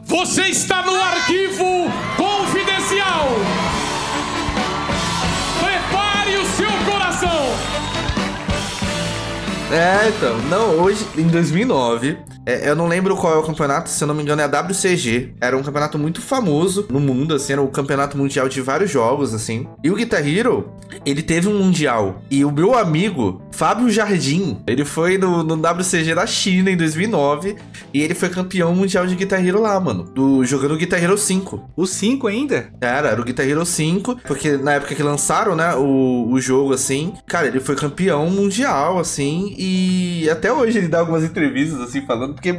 Você está no arquivo confidencial. Prepare o seu coração. É, então. Não, hoje, em 2009, é, eu não lembro qual é o campeonato, se eu não me engano é a WCG. Era um campeonato muito famoso no mundo, assim, era o campeonato mundial de vários jogos, assim. E o Guitar Hero, ele teve um mundial. E o meu amigo, Fábio Jardim, ele foi no, no WCG da China em 2009 e ele foi campeão mundial de Guitar Hero lá, mano. Do, jogando Guitar Hero 5. O 5 ainda? Cara, era o Guitar Hero 5, porque na época que lançaram, né, o, o jogo, assim, cara, ele foi campeão mundial, assim, e até hoje ele dá algumas entrevistas, assim, falando, porque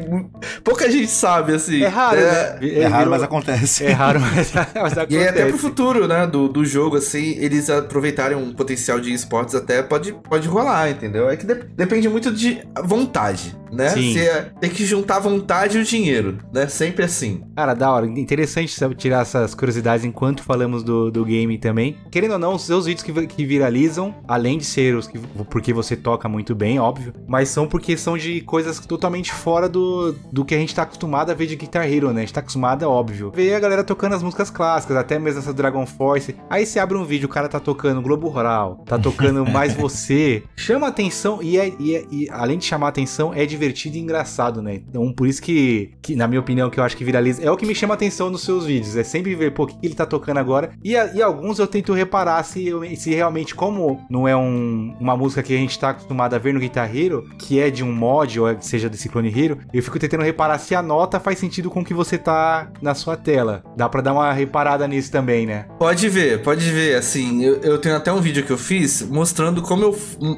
pouca gente sabe, assim. É raro, né? É raro, virou- mas acontece. É raro, mas, mas acontece. E até pro futuro, né, do, do jogo, assim, eles aproveitarem um potencial de esportes até pode, pode rolar, entendeu? É que de- depende muito de vontade, né? Sim. É- tem que juntar a vontade e o dinheiro, né? Sempre assim. Cara, da hora. Interessante sabe, tirar essas curiosidades enquanto falamos do, do game também. Querendo ou não, os seus vídeos que, que viralizam, além de ser os que. porque você toca muito bem, óbvio, mas são porque são de coisas totalmente fora do, do que a gente tá acostumado a ver de Guitar Hero, né? A gente tá acostumado, é óbvio. Ver a galera tocando as músicas clássicas, até mesmo essa Dragon Force. Aí você abre um vídeo, o cara tá tocando Globo Rural, tá tocando Mais Você. Chama atenção e, é, e, é- e além de chamar atenção, é divertido e engraçado, né? Então, por isso que, que, na minha opinião, que eu acho que viraliza, é o que me chama atenção nos seus vídeos. É sempre ver, pô, o que ele tá tocando agora. E, a- e alguns eu tento reparar se, eu- se realmente, como não é um- uma música que a gente tá acostumado a ver no Guitar Hero, que é de um mod, ou é- seja desse Clone Hero, eu fico tentando reparar se a nota faz sentido com o que você tá na sua tela. Dá pra dar uma reparada nisso também, né? Pode ver, pode ver, assim, eu, eu tenho até um vídeo que eu fiz mostrando como eu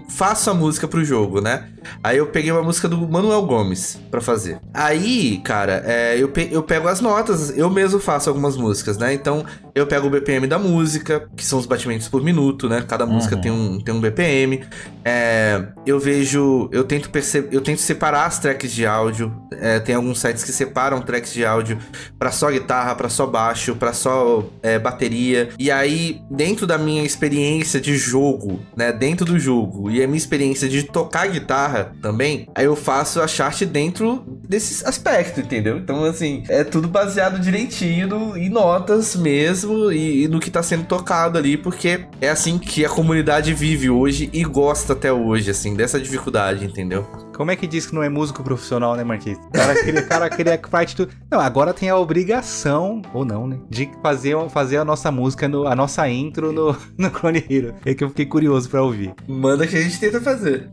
faço a música pro jogo, né? Aí eu peguei uma música do Manuel Gomes pra fazer. Aí, cara, é, eu, pe- eu pego as notas, eu mesmo faço algumas músicas, né? Então, eu pego o BPM da música, que são os batimentos por minuto, né? Cada música Uhum. tem um, tem um BPM. É, eu vejo, eu tento perceber, eu tento separar as tracks de áudio. É, tem alguns sites que separam tracks de áudio pra só guitarra, pra só baixo, pra só é, bateria. E aí, dentro da minha experiência de jogo, né, dentro do jogo e a minha experiência de tocar guitarra também, aí eu faço a chart dentro desses aspectos, entendeu? Então, assim, é tudo baseado direitinho no- em notas mesmo e, e no que tá sendo tocado ali, porque é assim que a comunidade vive hoje e gosta até hoje, assim, dessa dificuldade, entendeu? Como é que diz que não é músico profissional, né, Marquinhos? O cara queria, cara queria que parte tudo. Não, agora tem a obrigação, ou não, né? De fazer, fazer a nossa música, no, a nossa intro no, no Clone Hero. É que eu fiquei curioso pra ouvir. Manda que a gente tenta fazer.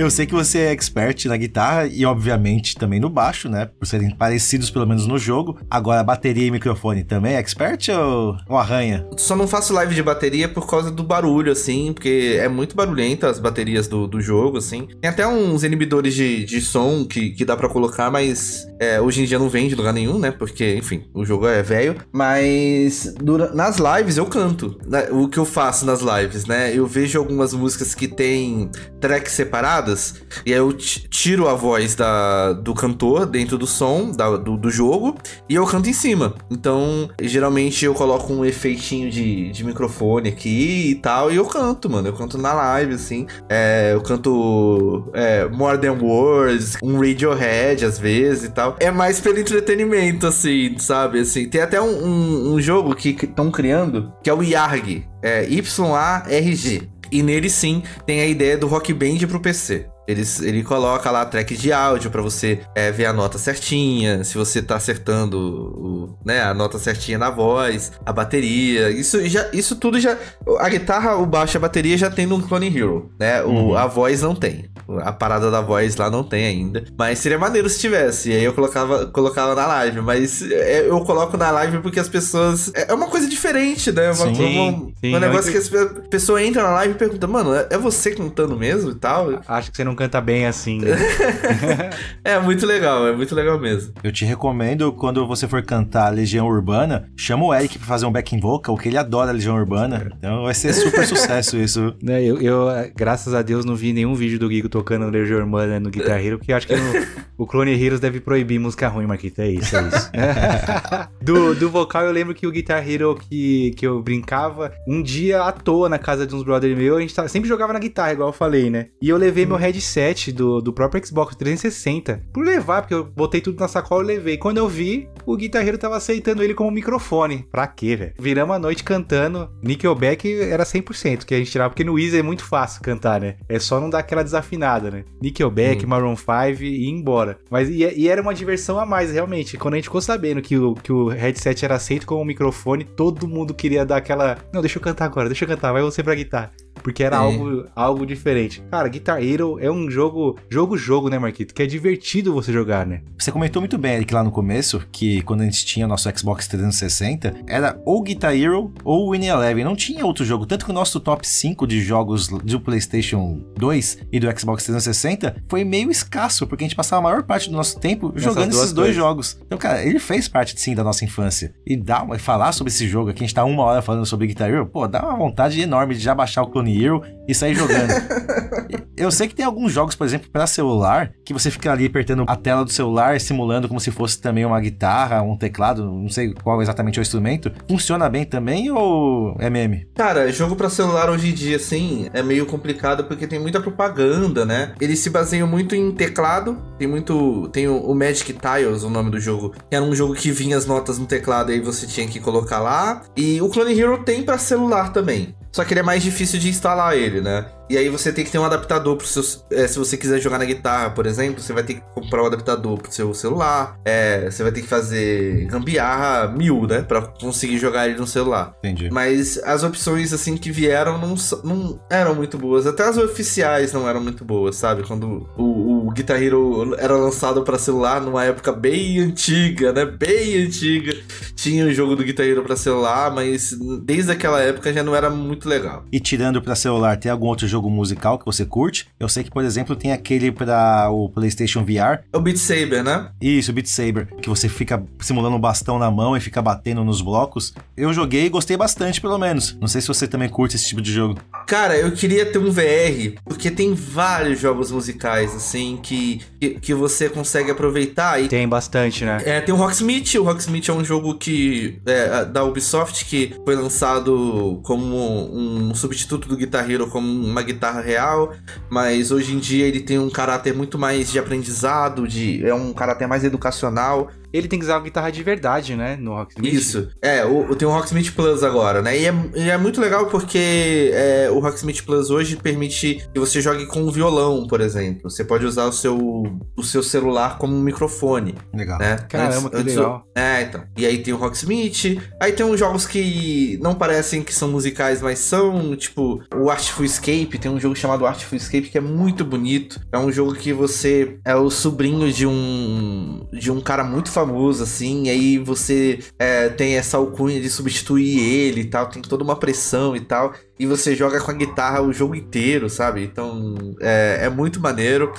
Eu sei que você é expert na guitarra e, obviamente, também no baixo, né? Por serem parecidos, pelo menos, no jogo. Agora, bateria e microfone também é expert ou, ou arranha? Só não faço live de bateria por causa do barulho, assim, porque é muito barulhento as baterias do, do jogo, assim. Tem até uns inibidores de, de som que, que dá para colocar, mas é, hoje em dia não vende lugar nenhum, né? Porque, enfim, o jogo é velho. Mas dura, nas lives eu canto. Né? O que eu faço nas lives, né? Eu vejo algumas músicas que tem tracks separadas, e aí eu tiro a voz da, do cantor dentro do som da, do, do jogo e eu canto em cima. Então, geralmente eu coloco um efeitinho de, de microfone aqui e tal, e eu canto, mano. Eu canto na live, assim. É, eu canto é, More Than Words, um Radiohead às vezes e tal. É mais pelo entretenimento, assim, sabe? Assim, tem até um, um, um jogo que estão criando que é o YARG. É Y-A-R-G. E nele sim tem a ideia do Rock Band pro PC. Eles, ele coloca lá track de áudio para você é, ver a nota certinha, se você tá acertando o, né, a nota certinha na voz, a bateria. Isso, já, isso tudo já. A guitarra, o baixo e a bateria já tem no Clone Hero, né? O, uhum. A voz não tem. A parada da voz lá não tem ainda. Mas seria maneiro se tivesse. E aí eu colocava, colocava na live. Mas é, eu coloco na live porque as pessoas. É, é uma coisa diferente, né? Uma, sim, uma, sim, um negócio que a pessoa entra na live e pergunta, mano, é, é você cantando mesmo e tal? Acho que você não canta bem assim. Né? é muito legal, é muito legal mesmo. Eu te recomendo, quando você for cantar Legião Urbana, chama o Eric pra fazer um backing vocal, que ele adora Legião Urbana. Então vai ser super sucesso isso. Né, eu, eu, graças a Deus, não vi nenhum vídeo do Gigo tocando Legião Urbana no Guitar Hero, porque eu acho que no, o Clone Heroes deve proibir música ruim, Marquita. É isso, é isso. do, do vocal, eu lembro que o Guitar Hero que, que eu brincava, um dia à toa na casa de uns brothers meus, a gente tava, sempre jogava na guitarra, igual eu falei, né? E eu levei hum. meu headset headset do, do próprio Xbox 360 por levar, porque eu botei tudo na sacola e levei. Quando eu vi, o guitarreiro tava aceitando ele como microfone. Pra quê, velho? Viramos a noite cantando. Nickelback era 100%, que a gente tirava, porque no Easy é muito fácil cantar, né? É só não dar aquela desafinada, né? Nickelback, hum. Maroon 5 e ir embora. Mas e, e, era uma diversão a mais, realmente. Quando a gente ficou sabendo que o, que o headset era aceito como microfone, todo mundo queria dar aquela. Não, deixa eu cantar agora, deixa eu cantar, vai você pra guitarra porque era é. algo, algo diferente. Cara, Guitar Hero é um jogo, jogo jogo, né, Marquito? Que é divertido você jogar, né? Você comentou muito bem, Eric, lá no começo, que quando a gente tinha nosso Xbox 360, era ou Guitar Hero ou Winning Eleven, não tinha outro jogo, tanto que o nosso top 5 de jogos do PlayStation 2 e do Xbox 360 foi meio escasso, porque a gente passava a maior parte do nosso tempo Nessas jogando esses dois coisas. jogos. Então, cara, ele fez parte sim da nossa infância. E dá falar sobre esse jogo aqui, a gente tá uma hora falando sobre Guitar Hero, pô, dá uma vontade enorme de já baixar o Clone Hero e sair jogando. eu sei que tem alguns jogos, por exemplo, para celular, que você fica ali apertando a tela do celular, simulando como se fosse também uma guitarra, um teclado, não sei qual exatamente é o instrumento. Funciona bem também ou é meme? Cara, jogo para celular hoje em dia, assim, é meio complicado porque tem muita propaganda, né? Eles se baseiam muito em teclado, tem muito. Tem o, o Magic Tiles, o nome do jogo, que era um jogo que vinha as notas no teclado e aí você tinha que colocar lá. E o Clone Hero tem para celular também. Só que ele é mais difícil de instalar ele, né? E aí você tem que ter um adaptador pro seu. É, se você quiser jogar na guitarra, por exemplo, você vai ter que comprar um adaptador pro seu celular. É, você vai ter que fazer gambiarra mil, né? Pra conseguir jogar ele no celular. Entendi. Mas as opções, assim, que vieram não, não eram muito boas. Até as oficiais não eram muito boas, sabe? Quando o, o Guitar Hero era lançado para celular numa época bem antiga, né? Bem antiga. Tinha o jogo do Guitar Hero pra celular, mas desde aquela época já não era muito legal. E tirando pra celular, tem algum outro jogo? Jogo musical que você curte. Eu sei que, por exemplo, tem aquele para o PlayStation VR. É o Beat Saber, né? Isso, o Beat Saber, que você fica simulando um bastão na mão e fica batendo nos blocos. Eu joguei e gostei bastante, pelo menos. Não sei se você também curte esse tipo de jogo. Cara, eu queria ter um VR, porque tem vários jogos musicais, assim, que, que, que você consegue aproveitar. E... Tem bastante, né? É, tem o Rocksmith. O Rocksmith é um jogo que é, da Ubisoft que foi lançado como um substituto do Guitar Hero, como uma guitarra real, mas hoje em dia ele tem um caráter muito mais de aprendizado, de é um caráter mais educacional. Ele tem que usar uma guitarra de verdade, né? No Rocksmith. Isso. É, o, o- tem o Rocksmith Plus agora, né? E é, e é muito legal porque é, o Rocksmith Plus hoje permite que você jogue com um violão, por exemplo. Você pode usar o seu, o seu celular como um microfone, Legal. né? Caramba, que legal. É, então. E aí tem o Rocksmith. Aí tem uns jogos que não parecem que são musicais, mas são, tipo, o Artful Escape. Tem um jogo chamado Artful Escape que é muito bonito. É um jogo que você é o sobrinho de um de um cara muito famoso, assim. E aí você é, tem essa alcunha de substituir ele e tal. Tem toda uma pressão e tal. E você joga com a guitarra o jogo inteiro, sabe? Então é, é muito maneiro.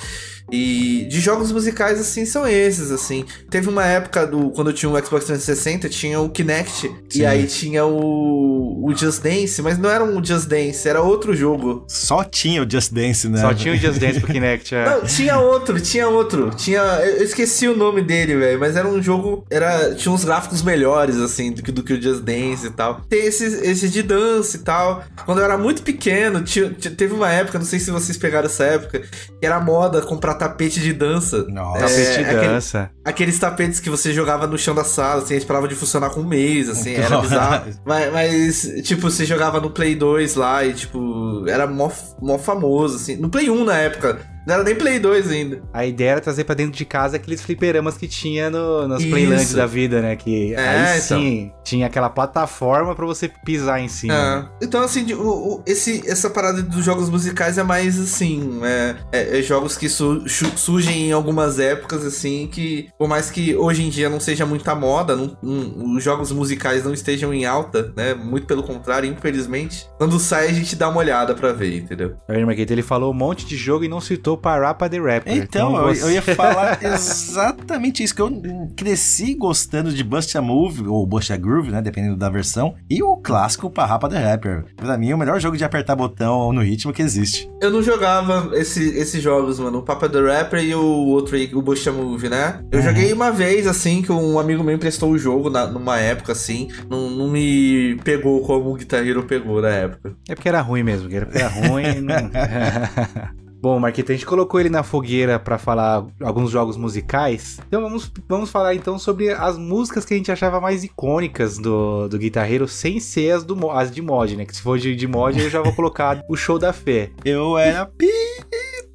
E de jogos musicais, assim, são esses, assim. Teve uma época do quando eu tinha o Xbox 360, tinha o Kinect. Sim. E aí tinha o, o Just Dance, mas não era um Just Dance, era outro jogo. Só tinha o Just Dance, né? Só tinha o Just Dance pro Kinect. É. Não, tinha outro, tinha outro. Tinha. Eu esqueci o nome dele, velho. Mas era um jogo. Era, tinha uns gráficos melhores, assim, do que, do que o Just Dance e tal. Tem esses, esses de dança e tal. Quando eu era muito pequeno, tinha, tinha- teve uma época, não sei se vocês pegaram essa época, que era moda comprar tapete de dança. Nossa. Tapete de aquele- dança. Aqueles tapetes que você jogava no chão da sala, assim, esperava de funcionar com um mês, assim, era bizarro. Mas, mas, tipo, você jogava no Play 2 lá e, tipo, era mó, mó famoso, assim. No Play 1 na época. Não era nem Play 2 ainda. A ideia era trazer pra dentro de casa aqueles fliperamas que tinha no, nas playlands da vida, né? Que É, aí então. sim, tinha aquela plataforma pra você pisar em cima. É. Então, assim, o, o- esse, essa parada dos jogos musicais é mais assim. É, é- é jogos que su- surgem em algumas épocas, assim, que por mais que hoje em dia não seja muita moda, não- não- os jogos musicais não estejam em alta, né? Muito pelo contrário, infelizmente. Quando sai, a gente dá uma olhada pra ver, entendeu? Aí, Marquete, ele falou um monte de jogo e não citou Parappa the Rapper. Então, eu, você- eu ia falar exatamente isso, que eu cresci gostando de Bust a Move, ou Bust a Groove, né, dependendo da versão, e o clássico Parrapa the Rapper. Pra mim, é o melhor jogo de apertar botão no ritmo que existe. Eu não jogava esse- esses jogos, mano. O Papa the Rapper e o outro aí, o Busta Move, né? Eu Uhum. joguei uma vez, assim, que um amigo meu emprestou o jogo na- numa época, assim. Não, não me pegou como o Guitar Hero pegou na época. É porque era ruim mesmo, era, era ruim. não... Bom, Marquito, a gente colocou ele na fogueira pra falar alguns jogos musicais. Então vamos, vamos falar então sobre as músicas que a gente achava mais icônicas do, do Guitar Hero, sem ser as, do, as de mod, né? Que se for de, de mod, eu já vou colocar o Show da Fé. Eu era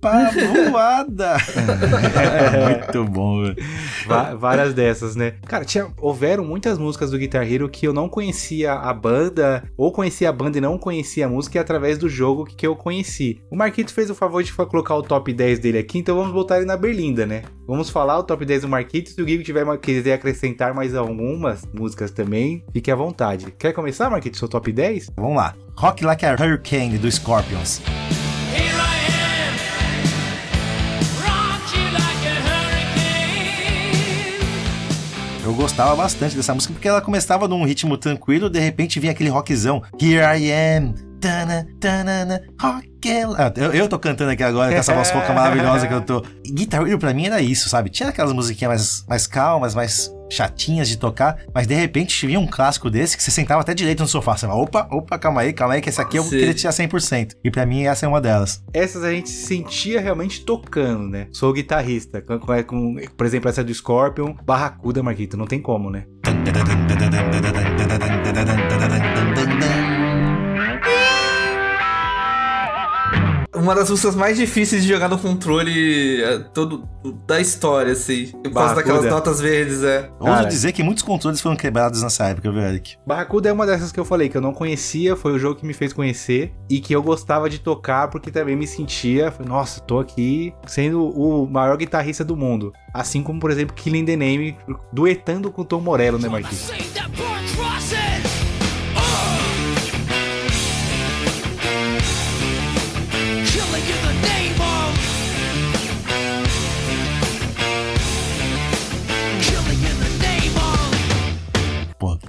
pipa voada. Muito bom, velho. Va- várias dessas, né? Cara, tinha, houveram muitas músicas do Guitar Hero que eu não conhecia a banda, ou conhecia a banda e não conhecia a música, e através do jogo que, que eu conheci. O Marquito fez o favor de colocar o top 10 dele aqui, então vamos botar ele na berlinda, né? Vamos falar o top 10 do Marquito, se o Guigo tiver, quiser acrescentar mais algumas músicas também, fique à vontade. Quer começar, Marquito, seu top 10? Vamos lá. Rock Like a Hurricane, do Scorpions. Eu gostava bastante dessa música porque ela começava num ritmo tranquilo, de repente vinha aquele rockzão. Here I am. Tana, tanana, rock. Ah, eu, eu tô cantando aqui agora com essa voz rouca maravilhosa que eu tô. E Guitar Hero pra mim era isso, sabe? Tinha aquelas musiquinhas mais, mais calmas, mais chatinhas de tocar, mas de repente vinha um clássico desse que você sentava até direito no sofá. Você fala, opa, opa, calma aí, calma aí, que esse aqui eu Sim. queria tirar 100%. E pra mim essa é uma delas. Essas a gente se sentia realmente tocando, né? Sou guitarrista. Com, com- com- por exemplo, essa do Scorpion, Barracuda, Marquito, não tem como, né? Uma das músicas mais difíceis de jogar no controle é, todo da história, assim. Por causa daquelas notas verdes, é. Ouso dizer que muitos controles foram quebrados nessa época, viu, Eric? Barracuda é uma dessas que eu falei que eu não conhecia, foi o jogo que me fez conhecer e que eu gostava de tocar porque também me sentia, nossa, tô aqui sendo o maior guitarrista do mundo. Assim como, por exemplo, Killing the Name, duetando com o Tom Morello, né, Marquinhos?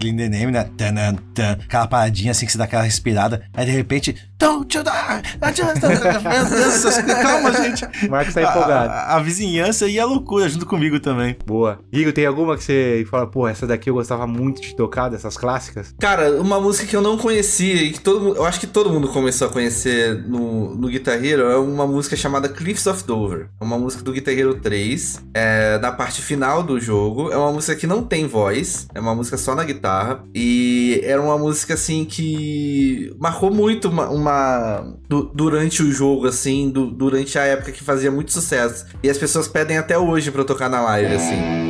Clean the Name, né? Tan. Aquela paradinha assim que você dá aquela respirada. Aí de repente, Don't you die! Just- Meu Deus, calma, gente. O Marcos tá empolgado. A, a vizinhança ia à loucura junto comigo também. Boa. Igor, tem alguma que você fala, pô, essa daqui eu gostava muito de tocar, dessas clássicas? Cara, uma música que eu não conhecia e que todo mundo, eu acho que todo mundo começou a conhecer no, no Guitar Hero é uma música chamada Cliffs of Dover. É uma música do Guitar Hero 3, é, na parte final do jogo. É uma música que não tem voz, é uma música só na guitarra. E era uma música assim que marcou muito uma, uma- du- durante o jogo, assim, du- durante a época que fazia muito sucesso. E as pessoas pedem até hoje pra eu tocar na live, assim.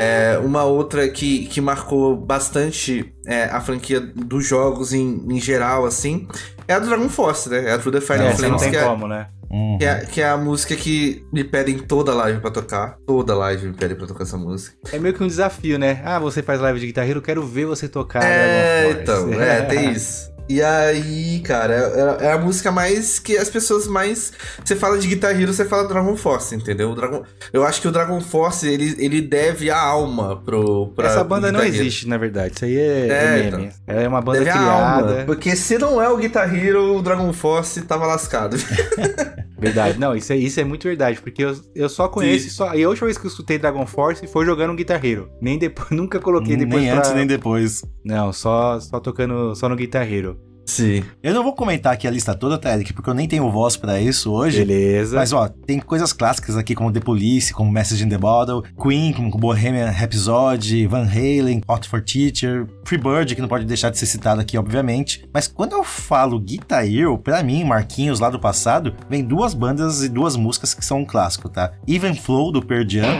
É, uma outra que, que marcou bastante é, a franquia dos jogos em, em geral, assim, é a Dragon Force, né? É a True the Final Essa não Flames, tem é, como, né? Uhum. que, é, que é a música que me pedem toda live pra tocar. Toda live me pedem pra tocar essa música. É meio que um desafio, né? Ah, você faz live de Guitar Hero, eu quero ver você tocar. É, Dragon Force. então, é, tem isso. E aí, cara, é, é a música mais que as pessoas mais. Você fala de Guitar Hero, você fala Dragon Force, entendeu? O Dragon, eu acho que o Dragon Force ele, ele deve a alma pro. Pra, Essa banda não existe, na verdade. Isso aí é, É, é meme. Ela é uma banda Deve a criada. alma. Porque se não é o Guitar Hero, o Dragon Force tava lascado. Verdade. Não, isso é, isso é muito verdade, porque eu, eu só conheço só. E a última vez que eu escutei Dragon Force foi jogando um Guitar Hero. Nem depois, nunca coloquei depois nem pra... antes nem depois. Não, só, só tocando só no Guitar Hero. Sim. Eu não vou comentar aqui a lista toda, tá, Eric? Porque eu nem tenho voz pra isso hoje. Beleza. Mas, ó, tem coisas clássicas aqui, como The Police, como Message in the Bottle, Queen, como Bohemian Rhapsody, Van Halen, Hot for Teacher, Freebird, que não pode deixar de ser citado aqui, obviamente. Mas quando eu falo Guitar Hero, pra mim, Marquinhos, lá do passado, vem duas bandas e duas músicas que são um clássico, tá? Even Flow, do Pearl Jam,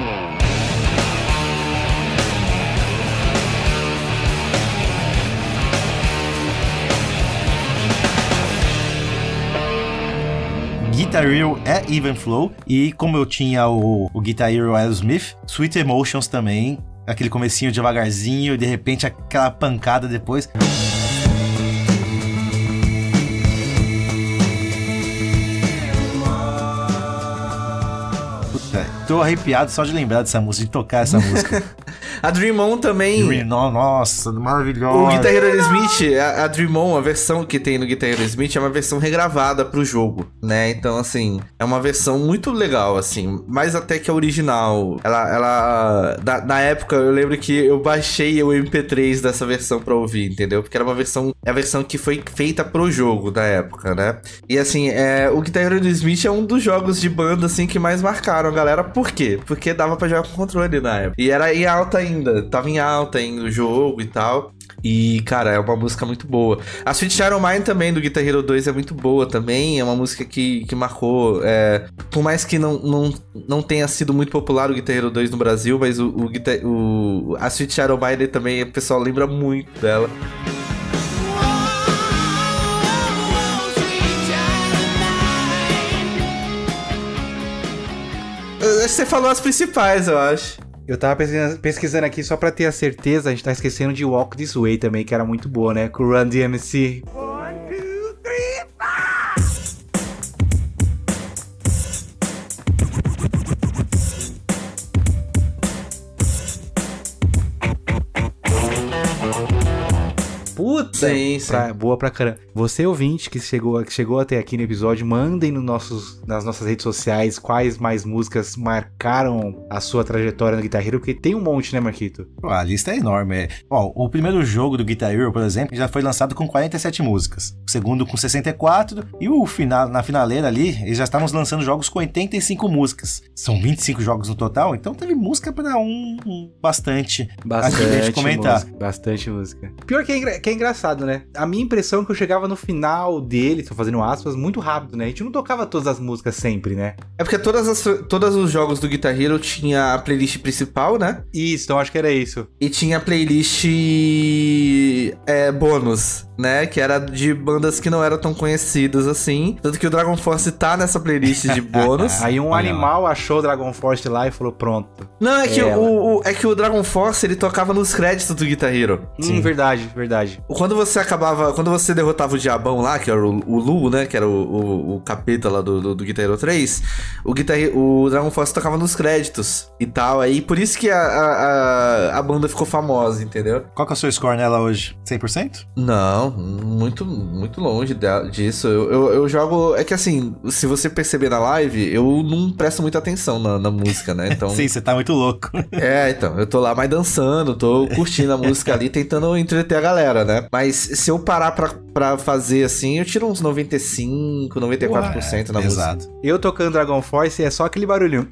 Guitar Hero é Even Flow. E como eu tinha o, o Guitar Hero Aerosmith, Sweet Emotions também. Aquele comecinho devagarzinho, de repente aquela pancada depois. Tô arrepiado só de lembrar dessa música, de tocar essa música. A Dream On também. Dream- no- Nossa, O maravilhosa. Guitar Hero Smith, a, a Dream On, a versão que tem no Guitar Hero Smith é uma versão regravada pro jogo, né? Então, assim, é uma versão muito legal, assim, mais até que a original. Ela, ela da- na época, eu lembro que eu baixei o MP3 dessa versão pra ouvir, entendeu? Porque era uma versão, é a versão que foi feita pro jogo da época, né? E, assim, é, o Guitar Hero Smith é um dos jogos de banda, assim, que mais marcaram a galera. Por quê? Porque dava pra jogar com controle na época. E era em alta ainda, tava em alta ainda o jogo e tal. E, cara, é uma música muito boa. A Sweet Shadow Mine também, do Guitar Hero 2, é muito boa também. É uma música que, que marcou. é, por mais que não, não, não tenha sido muito popular o Guitar Hero 2 no Brasil, mas o, o, o- a Sweet Shadow Mine também, o pessoal lembra muito dela. Você falou as principais, eu acho. Eu tava pesquisando, aqui só pra ter a certeza, a gente tá esquecendo de Walk This Way também, que era muito boa, né? Com o Run DMC. Sim, sim. pra- boa pra caramba. Você ouvinte que chegou, que chegou até aqui no episódio, mandem no nossos, nas nossas redes sociais quais mais músicas marcaram a sua trajetória no Guitar Hero, porque tem um monte, né, Marquito? A lista é enorme. é. Ó, o primeiro jogo do Guitar Hero, por exemplo, já foi lançado com 47 músicas. O segundo com 64. E o final, na finaleira ali, eles já estavam lançando jogos com 85 músicas. São 25 jogos no total, então teve música pra um, um bastante. Aqui Bastante gente comentar. música. Bastante música. Pior que é, engra- que é engraçado, né? A minha impressão é que eu chegava no final dele, tô fazendo aspas, muito rápido, né? A gente não tocava todas as músicas sempre, né? É porque todas as, todos os jogos do Guitar Hero tinha a playlist principal, né? Isso, então acho que era isso. E tinha a playlist é, bônus, né? Que era de bandas que não eram tão conhecidas assim. Tanto que o Dragon Force tá nessa playlist de bônus. Aí um animal achou o Dragon Force lá e falou: pronto. Não, é que Ela. o, o- é que o Dragon Force ele tocava nos créditos do Guitar Hero. Hum, verdade, verdade. Quando você acabava, quando você derrotava o diabão lá, que era o, o Lu, né, que era o, o, o capeta lá do, do, do Guitar Hero 3, o, Guitar, o Dragon Force tocava nos créditos e tal, aí por isso que a, a, a, a banda ficou famosa, entendeu? Qual que é o seu score nela hoje? 100%? Não, muito, muito longe de- disso. Eu, eu, eu jogo. É que assim, se você perceber na live, eu não presto muita atenção na, na música, né? Então. Sim, você tá muito louco. É, então, eu tô lá mais dançando, tô curtindo a música ali, tentando entreter a galera, né? Mas se eu parar pra, pra fazer assim, eu tiro uns 95, 94% na música. Exato. Eu tocando Dragon Force é só aquele barulhinho.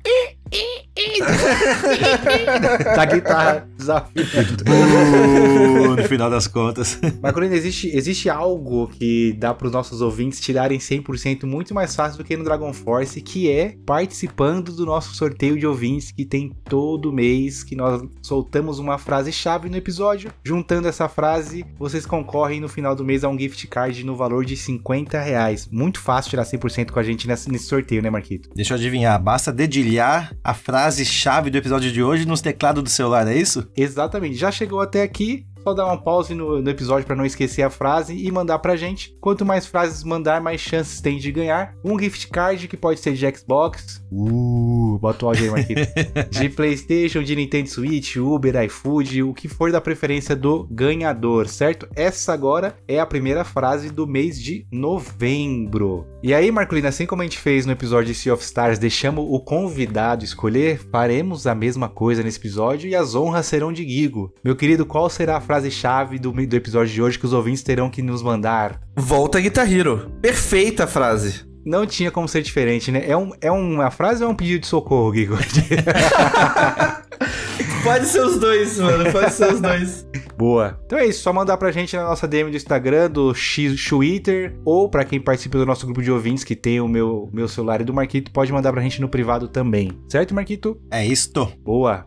da guitarra desafinando. Uh, no final das contas. Mas, Corina, existe, existe algo que dá para os nossos ouvintes tirarem 100% muito mais fácil do que no Dragon Force, que é participando do nosso sorteio de ouvintes que tem todo mês, que nós soltamos uma frase-chave no episódio. Juntando essa frase, vocês concorrem no final do mês a um gift card no valor de 50 reais. Muito fácil tirar 100% com a gente nesse, nesse sorteio, né, Marquito? Deixa eu adivinhar, basta dedilhar a frase-chave do episódio de hoje nos teclados do celular, é isso? Exatamente. Já chegou até aqui? Só dar uma pause no, no episódio para não esquecer a frase e mandar pra gente. Quanto mais frases mandar, mais chances tem de ganhar. Um gift card que pode ser de Xbox. Uh, bota o áudio aí, de PlayStation, de Nintendo Switch, Uber, iFood, o que for da preferência do ganhador, certo? Essa agora é a primeira frase do mês de novembro. E aí, Marcolina, assim como a gente fez no episódio de Sea of Stars, deixamos o convidado escolher, faremos a mesma coisa nesse episódio e as honras serão de Gigo. Meu querido, qual será a frase-chave do, do episódio de hoje que os ouvintes terão que nos mandar? Volta Guitar Hero. Perfeita frase. Não tinha como ser diferente, né? É, um, é uma frase ou é um pedido de socorro, Gigo? Pode ser os dois, mano. Pode ser os dois. Boa. Então é isso, só mandar pra gente na nossa DM do Instagram, do X Twitter, ou pra quem participa do nosso grupo de ouvintes que tem o meu, meu celular e do Marquito, pode mandar pra gente no privado também. Certo, Marquito? É isto. Boa.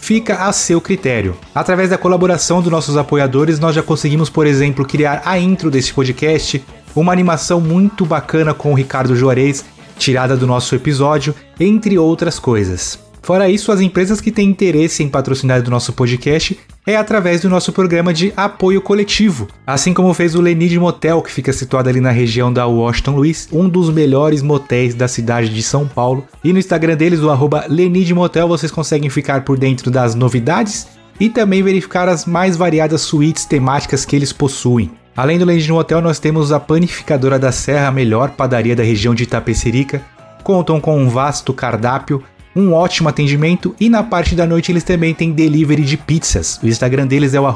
fica a seu critério. Através da colaboração dos nossos apoiadores, nós já conseguimos, por exemplo, criar a intro desse podcast, uma animação muito bacana com o Ricardo Juarez, tirada do nosso episódio, entre outras coisas. Fora isso, as empresas que têm interesse em patrocinar do nosso podcast é através do nosso programa de apoio coletivo, assim como fez o Lenid Motel, que fica situado ali na região da Washington Luiz, um dos melhores motéis da cidade de São Paulo. E no Instagram deles, o arroba Lenid Motel, vocês conseguem ficar por dentro das novidades e também verificar as mais variadas suítes temáticas que eles possuem. Além do Lenid Motel, nós temos a Panificadora da Serra, a melhor padaria da região de Itapecerica. Contam com um vasto cardápio, um ótimo atendimento e na parte da noite eles também têm delivery de pizzas. O Instagram deles é o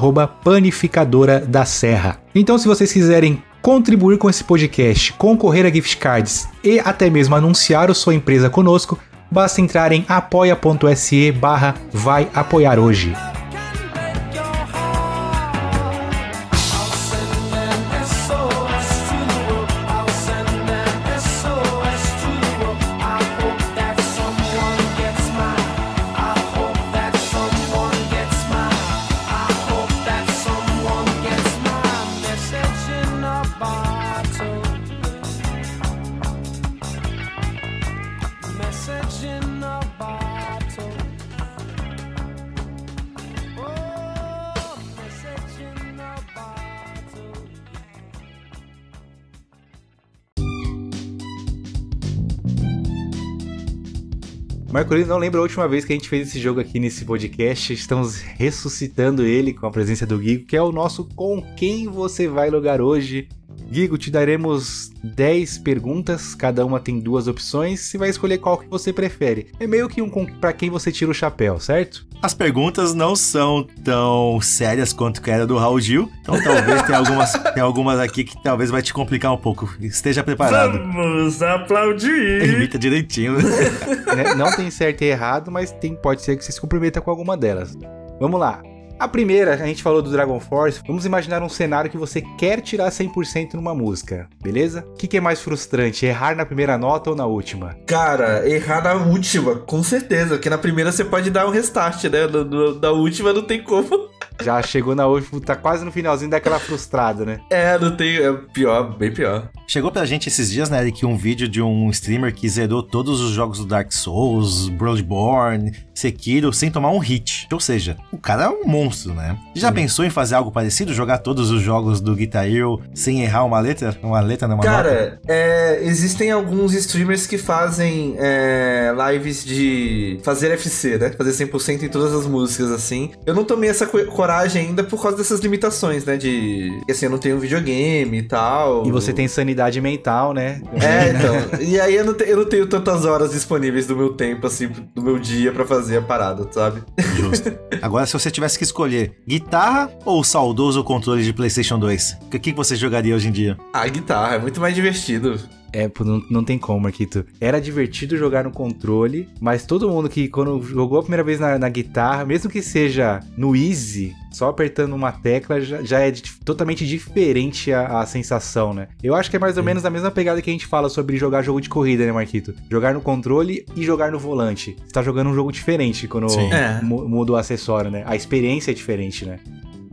panificadora da serra. Então se vocês quiserem contribuir com esse podcast, concorrer a gift cards e até mesmo anunciar a sua empresa conosco, basta entrar em apoia.se barra vai apoiar hoje. Marcolino não lembra a última vez que a gente fez esse jogo aqui nesse podcast. Estamos ressuscitando ele com a presença do Guigo, que é o nosso Com Quem Você Vai Logar Hoje. Guigo, te daremos 10 perguntas, cada uma tem duas opções, você vai escolher qual que você prefere. É meio que um pra quem você tira o chapéu, certo? As perguntas não são tão sérias quanto que era do Raul Gil, então talvez tenha algumas, tem algumas aqui que talvez vai te complicar um pouco. Esteja preparado. Vamos aplaudir! Imita direitinho. Né? Não tem certo e errado, mas tem, pode ser que você se comprometa com alguma delas. Vamos lá. A primeira, a gente falou do Dragon Force. Vamos imaginar um cenário que você quer tirar 100% numa música, beleza? O que, que é mais frustrante, errar na primeira nota ou na última? Cara, errar na última, com certeza. Porque na primeira você pode dar um restart, né? No- no- Da última não tem como. Já chegou na última, tá quase no finalzinho daquela frustrada, né? É, não tem. É pior, bem pior. Chegou pra gente esses dias, né, Eric, um vídeo de um streamer que zerou todos os jogos do Dark Souls, Bloodborne, Sekiro, sem tomar um hit. Ou seja, o cara é um monstro, né? Já pensou em fazer algo parecido? Jogar todos os jogos do Guitar Hero sem errar uma letra? Uma letra numa nota? Cara, é, existem alguns streamers que fazem é, lives de fazer FC, né? Fazer 100% em todas as músicas, assim. Eu não tomei essa co- coragem ainda por causa dessas limitações, né? De. que, Assim, eu não tenho videogame e tal. E você tem sanidade mental, né? É, então. e aí eu não, te- eu não tenho tantas horas disponíveis do meu tempo, assim, do meu dia pra fazer a parada, sabe? Justo. Agora, se você tivesse que escolher guitarra ou o saudoso controle de PlayStation 2, o que, que você jogaria hoje em dia? A guitarra é muito mais divertido. É, não, não tem como, Marquito. Era divertido jogar no controle, mas todo mundo que quando jogou a primeira vez na, na guitarra, mesmo que seja no easy, só apertando uma tecla, já, já é di- totalmente diferente a, a sensação, né? Eu acho que é mais ou menos a mesma pegada que a gente fala sobre jogar jogo de corrida, né, Marquito? Jogar no controle e jogar no volante. Você tá jogando um jogo diferente quando. É. mu- muda o acessório, né? A experiência é diferente, né?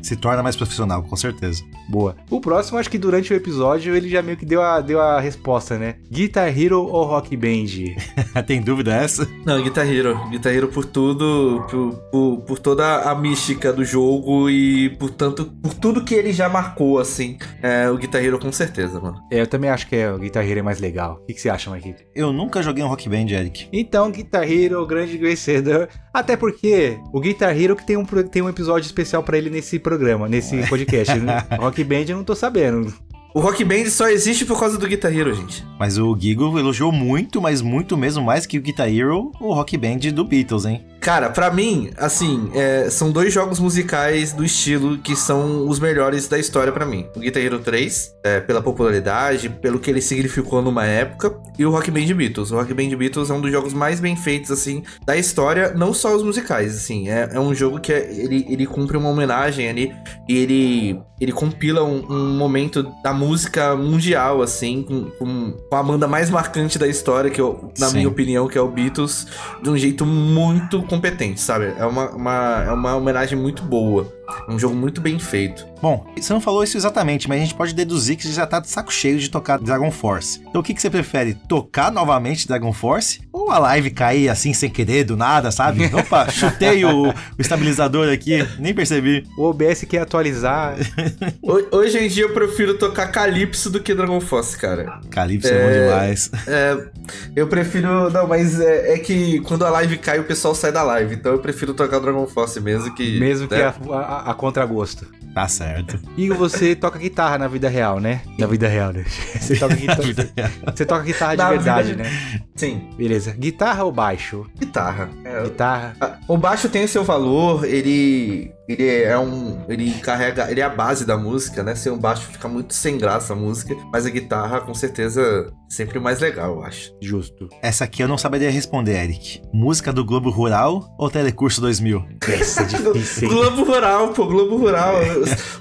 Se torna mais profissional, com certeza. Boa. O próximo, acho que durante o episódio, ele já meio que deu a, deu a resposta, né? Guitar Hero ou Rock Band? Tem dúvida essa? Não, Guitar Hero. Guitar Hero por tudo, por, por, por toda a mística do jogo e por tanto, por tudo que ele já marcou, assim. É, o Guitar Hero com certeza, mano. É, eu também acho que é, o Guitar Hero é mais legal. O que, que você acha, Marquito? Eu nunca joguei um rock band, Eric. Então, Guitar Hero, grande vencedor. Até porque o Guitar Hero que tem um, tem um episódio especial pra ele nesse programa, nesse podcast. né? Rock Band eu não tô sabendo. O Rock Band só existe por causa do Guitar Hero, gente. Mas o Gigo elogiou muito, mas muito mesmo mais que o Guitar Hero, o rock band do Beatles, hein? Cara, pra mim, assim, é, são dois jogos musicais do estilo que são os melhores da história pra mim. O Guitar Hero 3, é, pela popularidade, pelo que ele significou numa época, e o Rock Band Beatles. O Rock Band Beatles é um dos jogos mais bem feitos, assim, da história, não só os musicais, assim. É, é um jogo que é- ele, ele cumpre uma homenagem ali, e ele, ele compila um, um momento da música mundial, assim, com, com, com a banda mais marcante da história, que eu, na Sim. minha opinião, que é o Beatles, de um jeito muito competente, sabe? É uma, uma- é uma homenagem muito boa. É um jogo muito bem feito. Bom, você não falou isso exatamente, mas a gente pode deduzir que você já tá de saco cheio de tocar Dragon Force. Então o que, que você prefere? Tocar novamente Dragon Force? Ou a live cair assim sem querer, do nada, sabe? Opa, chutei o, o estabilizador aqui, nem percebi. O OBS quer atualizar. Ho- Hoje em dia eu prefiro tocar Calypso do que Dragon Force, cara. Calypso é, bom demais. É, eu prefiro. Não, mas é, é que quando a live cai, o pessoal sai da live. Então eu prefiro tocar Dragon Force mesmo que. Mesmo que né? a, a, a contragosto. Tá certo. E você toca guitarra na vida real, né? Na vida real, né? Você toca guitarra, você toca guitarra de Na verdade, vida- né? Sim, Beleza. Guitarra ou baixo? guitarra. É, Guitarra. O baixo tem o seu valor, ele ele é um, ele carrega, ele é a base da música, né? Sem o baixo fica muito sem graça a música, mas a guitarra com certeza sempre mais legal, eu acho. Justo. Essa aqui eu não saberia responder, Eric. Música do Globo Rural ou Telecurso 2000? Essa é difícil. Globo Rural, pô, Globo Rural.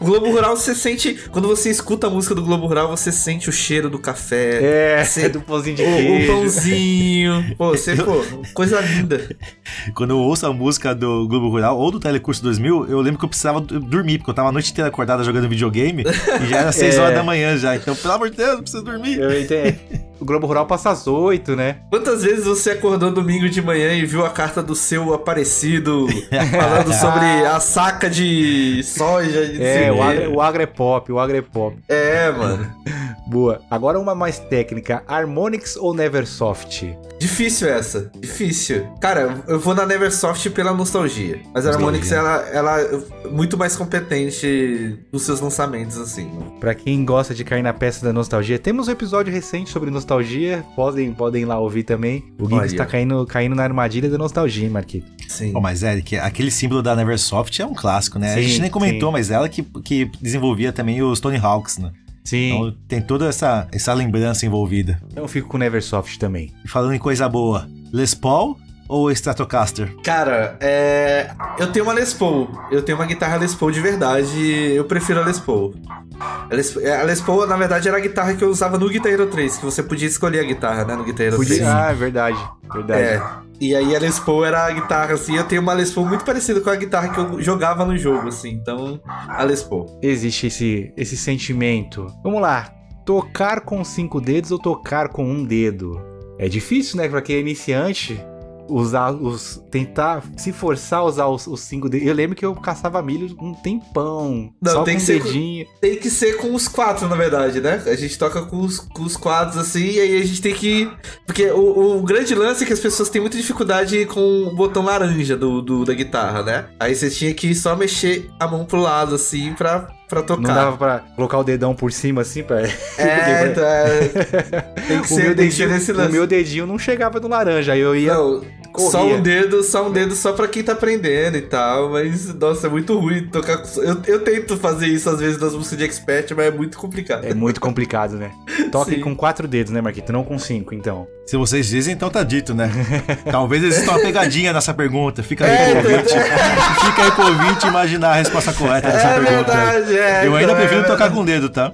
o Globo Rural você sente, quando você escuta a música do Globo Rural, você sente o cheiro do café. É, Você- é do pãozinho de O, o queijo. pãozinho. Pô, você, pô, coisa linda. Quando eu ouço a música do Globo Rural ou do Telecurso 2000, eu lembro que eu precisava dormir, porque eu tava a noite inteira acordada jogando videogame e já era 6 É. horas da manhã já. Então, pelo amor de Deus, eu preciso dormir. Eu entendo. O Globo Rural passa às 8, né? Quantas vezes você acordou domingo de manhã e viu a carta do seu aparecido falando sobre a saca de soja? De É, o agro, o agro é pop, o agro é pop. É, mano. Boa. Agora uma mais técnica. Harmonix ou Neversoft? Difícil essa. Difícil. Cara, eu vou na Neversoft pela nostalgia. Mas a Harmonix, ela, ela é muito mais competente nos seus lançamentos, assim. Pra quem gosta de cair na peça da nostalgia, temos um episódio recente sobre nostalgia. Podem, podem ir lá ouvir também. O Olha. está caindo, caindo na armadilha da nostalgia, hein, Marquito? Sim. Pô, mas Eric, aquele símbolo da Neversoft é um clássico, né? a Sim, gente nem comentou, sim. mas ela que, que desenvolvia também os Tony Hawks, né? Sim. Então tem toda essa, essa lembrança envolvida. Então eu fico com Neversoft também. E falando em coisa boa, Les Paul ou Stratocaster? Cara, é... eu tenho uma Les Paul. Eu tenho uma guitarra Les Paul de verdade. Eu prefiro a Les Paul. A Les, a Les Paul, na verdade, era a guitarra que eu usava no Guitar Hero 3, que você podia escolher a guitarra, né, no Guitar Hero 3. Podia... Ah, é verdade. Verdade. É. E aí a Les Paul era a guitarra, assim, eu tenho uma Les Paul muito parecida com a guitarra que eu jogava no jogo, assim, então, a Les Paul. Existe esse, esse sentimento. Vamos lá. Tocar com cinco dedos ou tocar com um dedo? É difícil, né? Pra quem é iniciante, usar os. tentar se forçar a usar os, os cinco dedos. Eu lembro que eu caçava milho um tempão. Não, só tem com que um ser com- dedinho. Tem que ser com os quatro, na verdade, né? A gente toca com os, com os quadros, assim, e aí a gente tem que... Porque o, o grande lance é que as pessoas têm muita dificuldade com o botão laranja do, do- da guitarra, né? Aí você tinha que só mexer a mão pro lado, assim, pra, pra tocar. Não dava pra colocar o dedão por cima assim pra. É, é, tem que o, ser, que ser dedinho, nesse o lance. meu dedinho não chegava no laranja. Aí eu ia. Não, corria. só um dedo, só um dedo só pra quem tá aprendendo e tal, mas nossa, é muito ruim tocar com... eu, eu tento fazer isso às vezes nas músicas de expert, mas é muito complicado. É muito complicado, né? Toque Sim. com quatro dedos, né, Marquito? Não com cinco, então. Se vocês dizem, então tá dito, né? Talvez exista uma pegadinha nessa pergunta. Fica aí É, pro ouvinte. Fica aí pro ouvinte imaginar a resposta correta dessa É pergunta. verdade, é. Eu ainda então, prefiro é tocar com o dedo, tá?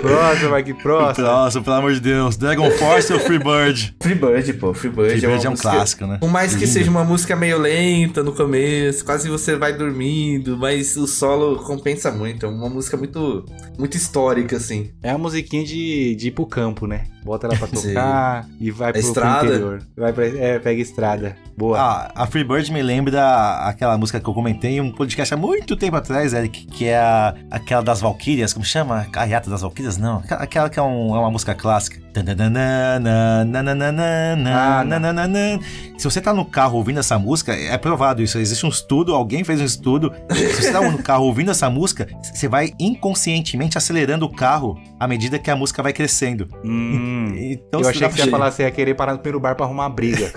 Próximo, Marquito, próximo. Próximo, pelo amor de Deus. Dragon Force ou Freebird? Freebird, pô, Freebird, Freebird uma é um música- clássico, né? Por mais que Lindo. seja uma música meio lenta no começo, quase você vai dormindo, mas o solo compensa muito. É uma música muito, muito histórica, assim. É a musiquinha de, de ir pro campo, né? Bota ela pra Sim. tocar e vai pro, pro estrada. interior. Vai pra, é, pega estrada. Boa. Ah, a Freebird me lembra aquela música que eu comentei em um podcast há muito tempo atrás, Eric, que é a- aquela das Valkyrias, como chama? Carreata das Valkyrias? Não, aquela- aquela que é, um- é uma música clássica. Se você tá no carro ouvindo essa música, é provado isso. Existe um estudo, alguém fez um estudo. Se você tá no carro ouvindo essa música, você vai inconscientemente acelerando o carro à medida que a música vai crescendo. Hum. Então, eu achei que você ia falar você ia querer parar no primeiro bar pra arrumar uma briga.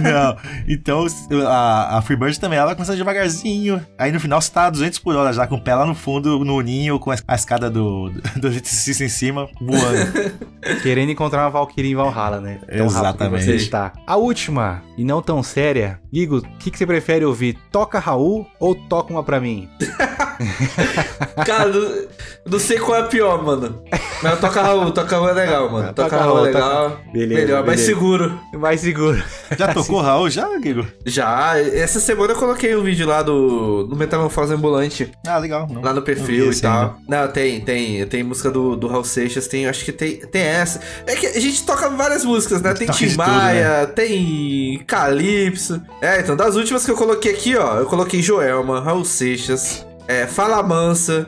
Não, então a, a Freebird também, ela começa devagarzinho. Aí no final você tá a 200 por hora já, com o pé lá no fundo, no ninho, com a, a escada do, do eletricista em cima, voando. Querendo encontrar uma Valkyrie em Valhalla, né? Tão Exatamente. você está. A última, e não tão séria. Gigo, o que, que você prefere ouvir? Toca Raul ou toca uma pra mim? Cara, não, não sei qual é a pior, mano. Mas toca Raul, toca Raul é legal, mano. Toca, Toca Raul é Raul, toca- legal. Beleza, Melhor, mais beleza. seguro. Mais seguro. Já tocou Raul? Já, Guigo? Já, essa semana eu coloquei um vídeo lá do, do Metamorfose Ambulante, Ah, legal. Não, lá no perfil e tal. Não, tem, tem. Tem música do, do Raul Seixas, tem, acho que tem, tem essa. É que a gente toca várias músicas, né? Tem Tim Maia, tem Calypso. É, então, das últimas que eu coloquei aqui, ó, eu coloquei Joelma, Raul Seixas, é, Fala Mansa,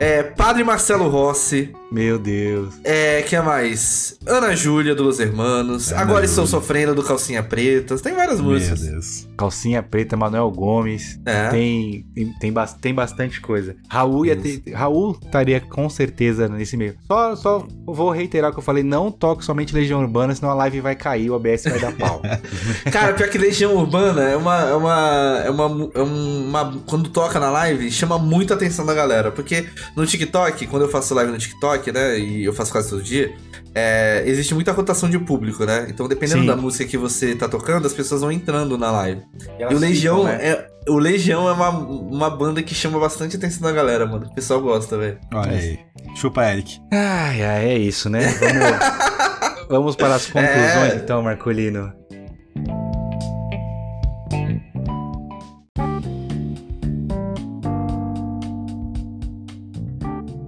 é, Padre Marcelo Rossi, Meu Deus. é, que é mais? Ana Júlia, do Los Hermanos, Ana Agora Estou Júlia. Sofrendo, do Calcinha Preta, tem várias Meu músicas. Deus. Calcinha preta, Manuel Gomes. É. Tem, tem, tem, tem bastante coisa. Raul ia ter, Raul estaria com certeza nesse meio. Só, só vou reiterar o que eu falei: não toque somente Legião Urbana, senão a live vai cair, o OBS vai dar pau. Cara, pior que Legião Urbana é uma, é uma. É uma. É uma. Quando toca na live, chama muita atenção da galera. Porque no TikTok, quando eu faço live no TikTok, né? E eu faço quase todo dia, é, existe muita rotação de público, né? Então, dependendo Sim. da música que você tá tocando, as pessoas vão entrando na live. E, elas o Legião ficam, né? é. O Legião é uma, uma banda que chama bastante atenção da galera, mano. O pessoal gosta, velho. Olha aí. Chupa, Eric. Ai, ai, é isso, né? Vamos, vamos para as conclusões, É. então, Marcolino.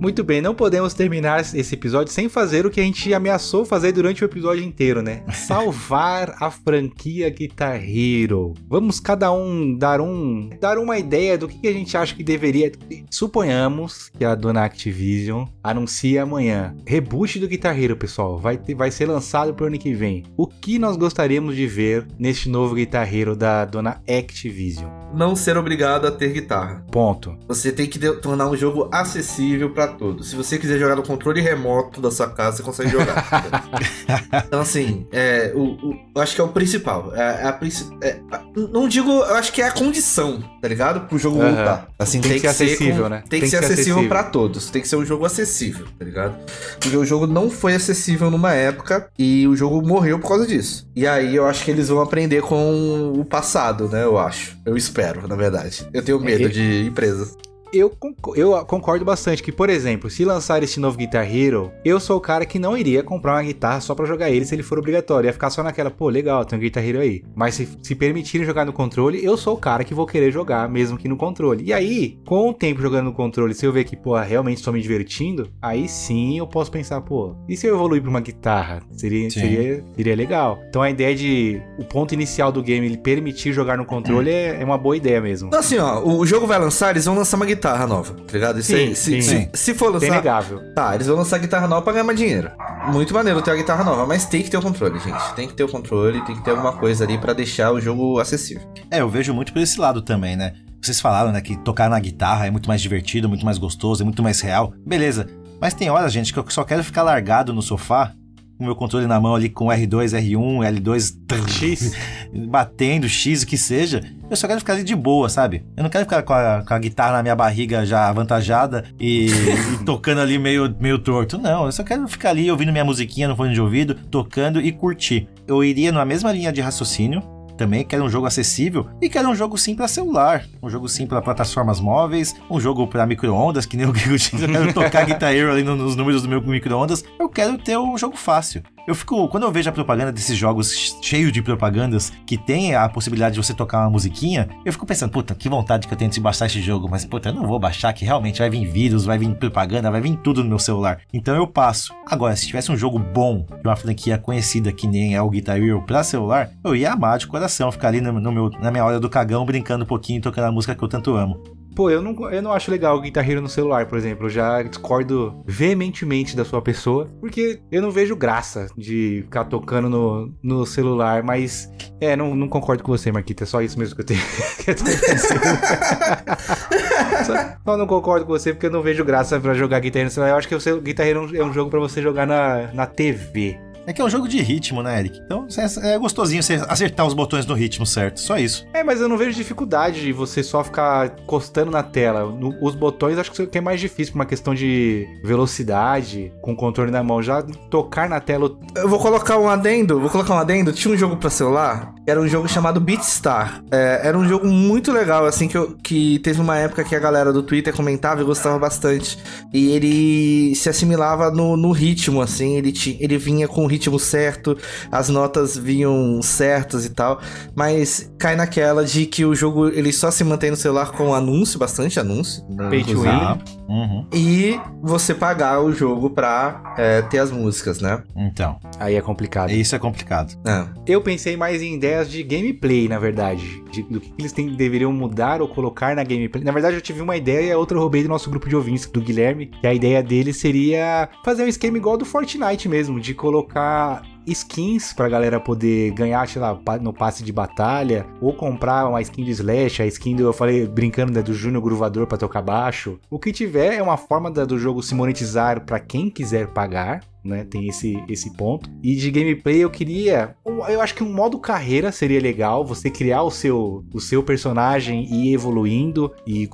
Muito bem, não podemos terminar esse episódio sem fazer o que a gente ameaçou fazer durante o episódio inteiro, né? Salvar a franquia Guitar Hero. Vamos cada um dar um dar uma ideia do que a gente acha que deveria. Suponhamos que a dona Activision anuncie amanhã reboot do Guitar Hero, pessoal. Vai, ter- vai ser lançado pro ano que vem. O que nós gostaríamos de ver neste novo Guitar Hero da dona Activision? Não ser obrigado a ter guitarra. Ponto. Você tem que tornar um jogo acessível pra todos. Se você quiser jogar no controle remoto da sua casa, você consegue jogar. então, assim, é, o, o- eu acho que é o principal. É, é a é, não digo, eu acho que é a condição, tá ligado? Pro jogo Aham. voltar. Assim, Tem que ser acessível, né? Tem, que ser acessível pra todos. Tem que ser um jogo acessível, tá ligado? Porque o jogo não foi acessível numa época e o jogo morreu por causa disso. E aí eu acho que eles vão aprender com o passado, né? Eu acho. Eu espero, na verdade. Eu tenho medo É, de empresas. Eu, conco- eu concordo bastante que, por exemplo, se lançar esse novo Guitar Hero, eu sou o cara que não iria comprar uma guitarra só pra jogar ele se ele for obrigatório. Ia ficar só naquela, pô, legal, tem um Guitar Hero aí. Mas se, se permitirem jogar no controle, eu sou o cara que vou querer jogar, mesmo que no controle. E aí, com o tempo jogando no controle, se eu ver que, pô, realmente estou me divertindo, aí sim eu posso pensar, pô, e se eu evoluir pra uma guitarra? Seria, Sim. seria, seria legal. Então a ideia de o ponto inicial do game ele permitir jogar no controle é, é uma boa ideia mesmo. Então, assim, ó, o jogo vai lançar, eles vão lançar uma guitarra nova, tá ligado? Isso Sim, aí, se, sim. se, se for lançar. Inegável. Tá, eles vão lançar guitarra nova pra ganhar mais dinheiro. Muito maneiro ter a guitarra nova, mas tem que ter o controle, gente. Tem que ter o controle, tem que ter alguma coisa ali pra deixar o jogo acessível. É, eu vejo muito por esse lado também, né? Vocês falaram, né, que tocar na guitarra é muito mais divertido, muito mais gostoso, é muito mais real. Beleza. Mas tem horas, gente, que eu só quero ficar largado no sofá, o meu controle na mão ali com R2, R1, L2, X. batendo, X, o que seja. Eu só quero ficar ali de boa, sabe? Eu não quero ficar com a, com a guitarra na minha barriga já avantajada e, e tocando ali meio, meio torto. Não, eu só quero ficar ali ouvindo minha musiquinha no fone de ouvido, tocando e curtir. Eu iria na mesma linha de raciocínio, também quero um jogo acessível e quero um jogo sim para celular, um jogo sim para plataformas móveis, um jogo para micro-ondas, que nem o eu disse, eu quero tocar Guitar Hero ali no- nos números do meu micro-ondas, eu quero ter um jogo fácil. Eu fico, quando eu vejo a propaganda desses jogos cheios de propagandas que tem a possibilidade de você tocar uma musiquinha, eu fico pensando, puta, que vontade que eu tenho de baixar esse jogo, mas puta, eu não vou baixar que realmente vai vir vírus, vai vir propaganda, vai vir tudo no meu celular. Então eu passo. Agora, se tivesse um jogo bom, de uma franquia conhecida que nem é o Guitar Hero pra celular, eu ia amar de coração, ficar ali no, no meu, na minha hora do cagão brincando um pouquinho, tocando a música que eu tanto amo. Pô, eu não, eu não acho legal o Guitar Hero no celular, por exemplo. Eu já discordo veementemente da sua pessoa, porque eu não vejo graça de ficar tocando no, no celular, mas é, não, não concordo com você, Marquita. É só isso mesmo que eu tenho. que eu tenho só, só não concordo com você porque eu não vejo graça pra jogar Guitar Hero no celular. Eu acho que o Guitar Hero é um jogo pra você jogar na, na TV. É que é um jogo de ritmo, né, Eric? Então é é gostosinho você acertar os botões no ritmo certo, só isso. É, mas eu não vejo dificuldade de você só ficar encostando na tela. No- os botões acho que é mais difícil por uma questão de velocidade, com o controle na mão. Já tocar na tela. Eu vou colocar um adendo, vou colocar um adendo. Tinha um jogo pra celular, era um jogo chamado Beatstar. É, era um jogo muito legal, assim, que, eu- que teve uma época que a galera do Twitter comentava e gostava bastante. E ele se assimilava no, no ritmo, assim, ele, ti- ele vinha com o ritmo certo, as notas vinham certas e tal. Mas cai naquela de que o jogo ele só se mantém no celular com anúncio, bastante anúncio. né, Pay to win. Uhum. E você pagar o jogo pra é, ter as músicas, né? Então, Aí é complicado. isso é complicado. É. Eu pensei mais em ideias de gameplay, na verdade. De- do que eles têm- deveriam mudar ou colocar na gameplay. Na verdade, eu tive uma ideia e a outra eu roubei do nosso grupo de ouvintes, do Guilherme. Que a ideia dele seria fazer um esquema igual do Fortnite mesmo, de colocar skins pra galera poder ganhar, sei lá, no passe de batalha, ou comprar uma skin de Slash, a skin do, eu falei, brincando, né, do Júnior Gruvador pra tocar baixo. O que tiver é uma forma da- do jogo se monetizar pra quem quiser pagar, né? Tem esse, esse ponto. E de gameplay eu queria. Eu acho que um modo carreira seria legal. Você criar o seu, o seu personagem e ir evoluindo e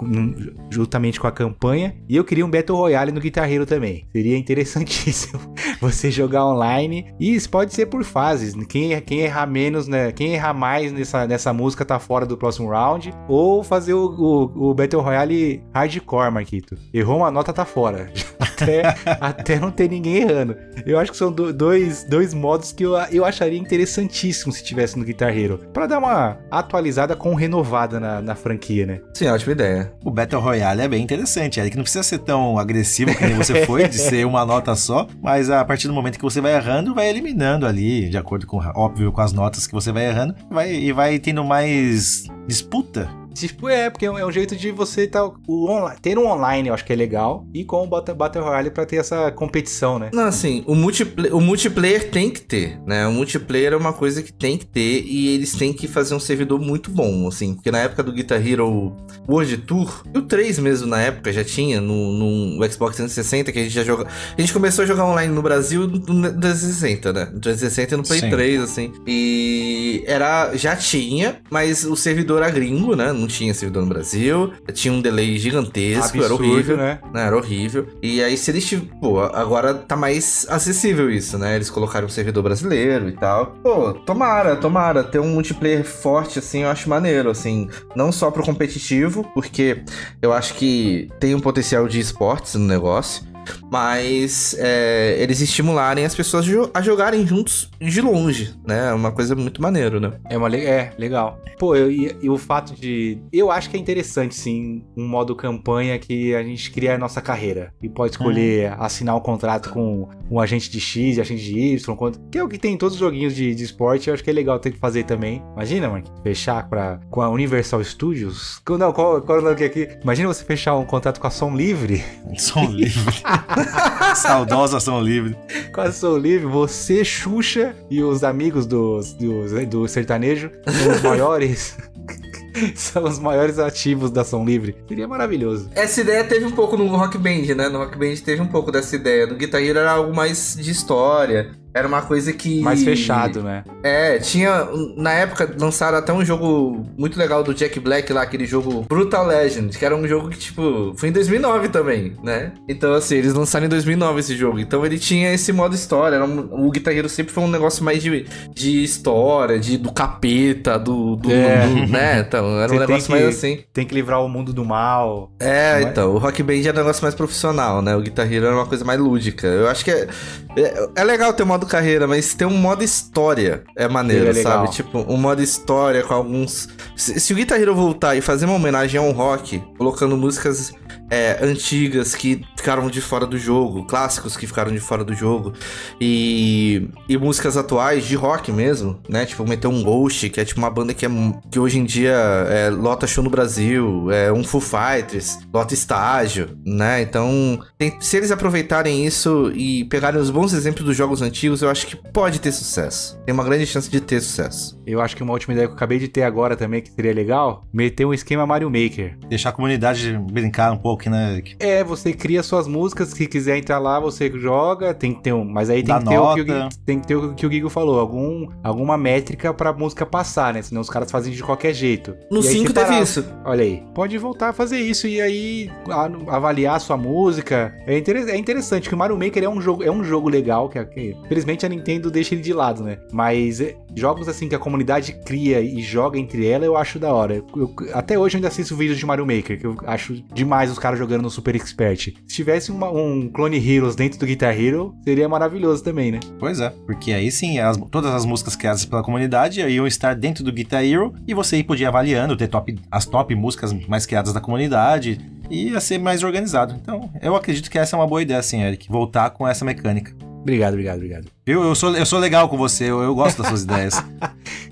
juntamente com a campanha. E eu queria um Battle Royale no Guitar Hero também. Seria interessantíssimo. você jogar online. E isso pode ser por fases. Quem, quem errar menos, né? Quem errar mais nessa, nessa música tá fora do próximo round. Ou fazer o, o, o Battle Royale hardcore, Marquito. Errou uma nota, tá fora. Até, até não ter ninguém errando. Eu acho que são do- dois, dois modos que eu, eu acharia interessantíssimo se tivesse no Guitar Hero. Pra dar uma atualizada com renovada na, na franquia, né? Sim, ótima ideia. O Battle Royale é bem interessante, Eric. Não precisa ser tão agressivo que nem você foi, de ser uma nota só, mas a partir do momento que você vai errando, vai eliminando ali, de acordo com, óbvio, com as notas que você vai errando, vai, e vai tendo mais disputa. Tipo, é, porque é um é um jeito de você tá, o onla- ter um online, eu acho que é legal, e com o Battle, Battle Royale pra ter essa competição, né? Não, assim, o, multipla- o multiplayer tem que ter, né? O multiplayer é uma coisa que tem que ter e eles têm que fazer um servidor muito bom, assim. Porque na época do Guitar Hero World Tour, e o 3 mesmo na época já tinha, no, no Xbox 360, que a gente já joga. A gente começou a jogar online no Brasil no 360, né? No 360 e no Play Sim. 3, assim. E era. Já tinha, mas o servidor era gringo, né? Não tinha servidor no Brasil. Tinha um delay gigantesco, era Absurdo, horrível. né? né, Era horrível. E aí, se eles tiv- Pô, agora tá mais acessível isso, né? Eles colocaram um servidor brasileiro e tal. Pô, tomara, tomara. Ter um multiplayer forte, assim, eu acho maneiro, assim. Não só pro competitivo, porque eu acho que tem um potencial de esportes no negócio. Mas é, eles estimularem as pessoas a jogarem juntos de longe, né? É uma coisa muito maneiro, né? É, uma, le- é, legal. Pô, e, o fato de. Eu acho que é interessante, sim, um modo campanha que a gente cria a nossa carreira. E pode escolher assinar um contrato com um agente de X e agente de Y, que é o que tem em todos os joguinhos de, de esporte. Eu acho que é legal ter que fazer também. Imagina, Mark, fechar pra, com a Universal Studios. Com- Não, qual, qual é o nome que é aqui? Imagina você fechar um contrato com a Som Livre. Som livre. Saudosa Som livre. Com a Som Livre, você, Xuxa e os amigos dos, dos- do sertanejo são os maiores. são os maiores ativos da Som Livre. Seria maravilhoso. Essa ideia teve um pouco no Rock Band, né? No Rock Band teve um pouco dessa ideia. No Guitar Hero era algo mais de história. Era uma coisa que. Mais fechado, né? É, tinha. Na época lançaram até um jogo muito legal do Jack Black lá, aquele jogo Brutal Legend, que era um jogo que, tipo, foi em 2009 também, né? Então, assim, eles lançaram em 2009 esse jogo. Então ele tinha esse modo história. Era um- o Guitar Hero sempre foi um negócio mais de, de história, de, do capeta, do. do, É. do- né? Então, era um negócio que- mais assim. Tem que livrar o mundo do mal. É, Não é? então, o Rock Band era um negócio mais profissional, né? O Guitar Hero era uma coisa mais lúdica. Eu acho que é, é, é legal ter um modo carreira, mas ter um modo história é maneiro, legal. sabe? Tipo, um modo história com alguns. Se, se o Guitar Hero voltar e fazer uma homenagem ao rock, colocando músicas é, antigas que ficaram de fora do jogo, clássicos que ficaram de fora do jogo, e, e músicas atuais de rock mesmo, né? Tipo, meter um Ghost, que é tipo uma banda que, é, que hoje em dia é, lota show no Brasil, é um Foo Fighters, lota estágio, né? Então, tem- se eles aproveitarem isso e pegarem os bons exemplos dos jogos antigos, eu acho que pode ter sucesso. Tem uma grande chance de ter sucesso. Eu acho que uma última ideia que eu acabei de ter agora também, que seria legal, meter um esquema Mario Maker. Deixar a comunidade brincar um pouco, né? É, você cria suas músicas, se quiser entrar lá, você joga, tem que ter um. Mas aí tem que ter, o que o, tem que ter o que o Gigo falou, algum, alguma métrica pra música passar, né? Senão os caras fazem de qualquer jeito. No E aí 5 você teve isso. Olha aí, pode voltar a fazer isso e aí a- avaliar a sua música. É, inter- é interessante que o Mario Maker é um jogo, é um jogo legal, que, que infelizmente a Nintendo deixa ele de lado, né? Mas é, jogos assim que a comunidade cria e joga entre ela, eu acho da hora. Eu- até hoje eu ainda assisto vídeos de Mario Maker, que eu acho demais os caras jogando no Super Expert. Se tivesse uma- um Clone Heroes dentro do Guitar Hero, seria maravilhoso também, né? Pois é, porque aí sim, as- todas as músicas criadas pela comunidade iam estar dentro do Guitar Hero e você aí podia ir avaliando, ter top, as top músicas mais criadas da comunidade e ia ser mais organizado. Então, eu acredito que essa é uma boa ideia, sim, Eric, voltar com essa mecânica. Obrigado, obrigado, obrigado. Viu? Eu sou, eu sou legal com você, eu, eu gosto das suas ideias.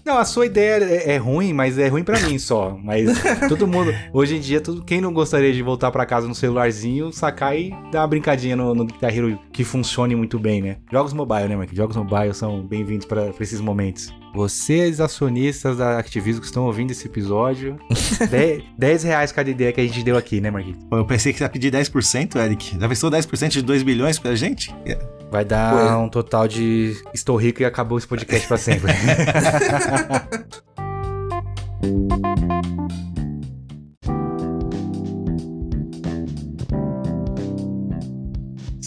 Não, a sua ideia é, é ruim, mas é ruim pra mim só. Mas todo mundo, hoje em dia, todo, quem não gostaria de voltar pra casa no celularzinho, sacar e dar uma brincadinha no, no Guitar Hero que funcione muito bem, né? Jogos mobile, né, Mark? Jogos mobile são bem-vindos pra pra esses momentos. Vocês, acionistas da Activision que estão ouvindo esse episódio, 10, 10 reais cada ideia que a gente deu aqui, né, Marquinhos? Eu pensei que ia pedir 10%, Eric. Já pensou 10% de 2 bilhões pra gente? Vai dar um total de estou rico e acabou esse podcast pra sempre.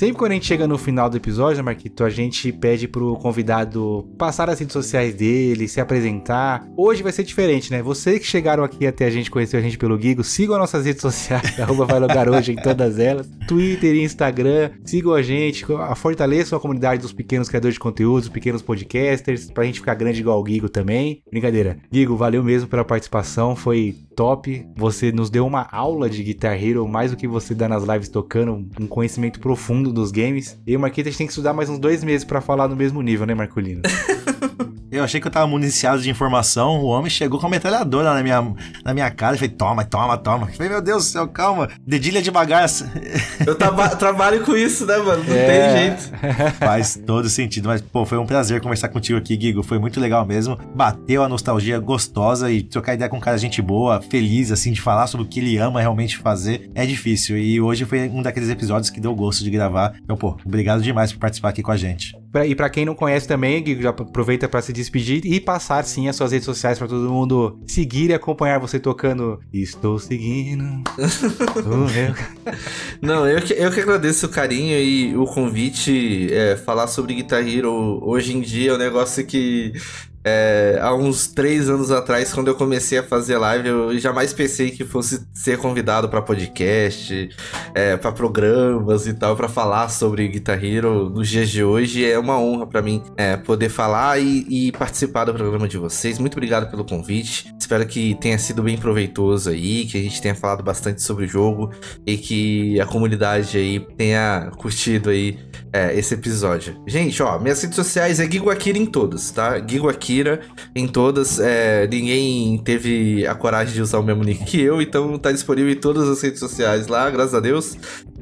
Sempre quando a gente chega no final do episódio, Marquito, a gente pede pro convidado passar as redes sociais dele, se apresentar. Hoje vai ser diferente, né? Vocês que chegaram aqui até a gente, conheceu a gente pelo Gigo, sigam nossas redes sociais, arroba vai lugar hoje em todas elas. Twitter e Instagram, sigam a gente, fortaleçam a comunidade dos pequenos criadores de conteúdos, pequenos podcasters, pra gente ficar grande igual o Gigo também. Brincadeira. Gigo, valeu mesmo pela participação, foi top. Você nos deu uma aula de Guitar Hero, mais do que você dá nas lives tocando, um conhecimento profundo dos games. E o Marquito, a gente tem que estudar mais uns dois meses pra falar no mesmo nível, né, Marcolino? Eu achei que eu tava municiado de informação, o homem chegou com a metralhadora na minha, na minha cara e falei, toma, toma, toma. Eu falei, meu Deus do céu, calma, dedilha devagar. Eu traba- trabalho com isso, né, mano? Não É. tem jeito. Faz todo sentido, mas pô, foi um prazer conversar contigo aqui, Gigo. Foi muito legal mesmo. Bateu a nostalgia gostosa e trocar ideia com um cara gente boa, feliz, assim, de falar sobre o que ele ama realmente fazer. É difícil. E hoje foi um daqueles episódios que deu gosto de gravar. Então, pô, obrigado demais por participar aqui com a gente. Pra- E pra quem não conhece também, já aproveita pra se despedir e passar sim as suas redes sociais pra todo mundo seguir e acompanhar você tocando. Estou seguindo. Não, eu que, eu que agradeço o carinho e o convite. é, falar sobre Guitar Hero hoje em dia é um negócio que. É, há uns três anos atrás, quando eu comecei a fazer live, eu jamais pensei que fosse ser convidado pra podcast, é, para programas e tal, pra falar sobre Guitar Hero nos dias de hoje. É uma honra pra mim é, poder falar e, e participar do programa de vocês. Muito obrigado pelo convite. Espero que tenha sido bem proveitoso aí, que a gente tenha falado bastante sobre o jogo e que a comunidade aí tenha curtido aí é, esse episódio. Gente, ó, minhas redes sociais é Gigo Akira em todas, tá? Gigo Akira em todas. é, ninguém teve a coragem de usar o mesmo nick que eu, então tá disponível em todas as redes sociais lá, graças a Deus.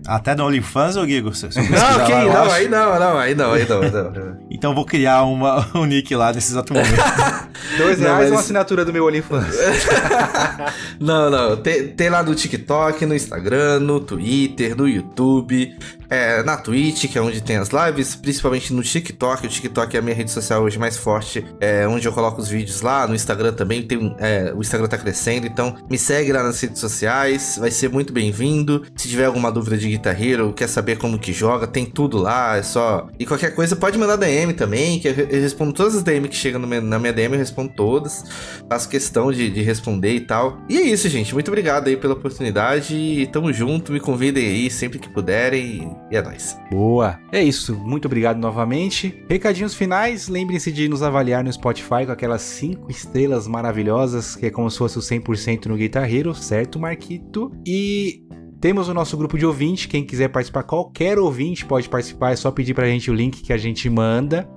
Até no OnlyFans, ô Gigo? Se, se eu Não, pesquisar ok, lá, não, aí não, não, aí não, aí não, não. Então eu vou criar uma, um nick lá nesse exato momento. Dois reais mas- uma assinatura do meu OnlyFans. Não, não. Tem, tem lá no TikTok, no Instagram, no Twitter, no YouTube, é, na Twitch, que é onde tem as lives, principalmente no TikTok. O TikTok é a minha rede social hoje mais forte, é onde eu coloco os vídeos lá. No Instagram também, tem, é, o Instagram tá crescendo, então me segue lá nas redes sociais, vai ser muito bem-vindo. Se tiver alguma dúvida de Guitar Hero, quer saber como que joga, tem tudo lá, é só... E qualquer coisa, pode mandar DM também, que eu, respondo todas as DM que chegam na minha DM, eu respondo todas. Faço questão de, de responder e tal. E é isso, gente. Muito obrigado aí pela oportunidade. E tamo junto. Me convidem aí sempre que puderem. E é nóis. Boa. É isso. Muito obrigado novamente. Recadinhos finais. Lembrem-se de nos avaliar no Spotify com aquelas 5 estrelas maravilhosas, que é como se fosse o 100% no Guitar Hero, certo, Marquito? E temos o nosso grupo de ouvinte. Quem quiser participar, qualquer ouvinte pode participar. É só pedir pra gente o link que a gente manda.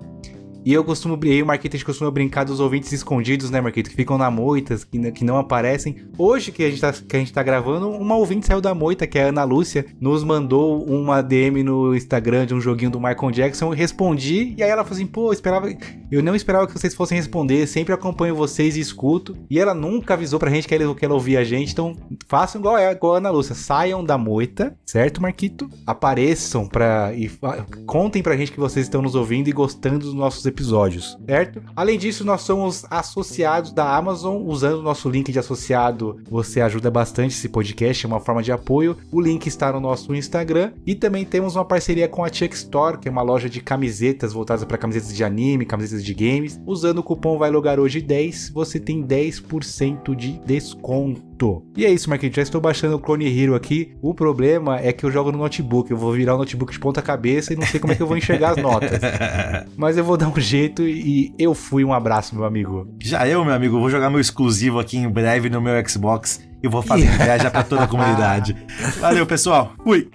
E eu costumo, e o Marquito, a gente costuma brincar dos ouvintes escondidos, né, Marquito? Que ficam na moita, que, que não aparecem. Hoje que a, gente tá, que a gente tá gravando, uma ouvinte saiu da moita, que é a Ana Lúcia, nos mandou uma DM no Instagram de um joguinho do Michael Jackson. Eu respondi, e aí ela falou assim: pô, eu esperava. Eu não esperava que vocês fossem responder, sempre acompanho vocês e escuto. E ela nunca avisou pra gente que ela, que ela ouvia a gente, então façam igual, é, igual a Ana Lúcia. Saiam da moita, certo, Marquito? Apareçam pra. e contem pra gente que vocês estão nos ouvindo e gostando dos nossos episódios, certo? Além disso, nós somos associados da Amazon. Usando o nosso link de associado, você ajuda bastante esse podcast, é uma forma de apoio. O link está no nosso Instagram. E também temos uma parceria com a Chuck Store, que é uma loja de camisetas voltadas para camisetas de anime, camisetas de games. Usando o cupom Vai Logar Hoje 10, você tem 10% de desconto. E é isso, Marquinhos. Já estou baixando o Clone Hero aqui. O problema é que eu jogo no notebook. Eu vou virar o notebook de ponta cabeça e não sei como é que eu vou enxergar as notas. Mas eu vou dar um jeito e eu fui. Um abraço, meu amigo. Já eu, meu amigo, vou jogar meu exclusivo aqui em breve no meu Xbox e vou fazer inveja pra toda a comunidade. Valeu, pessoal. Fui.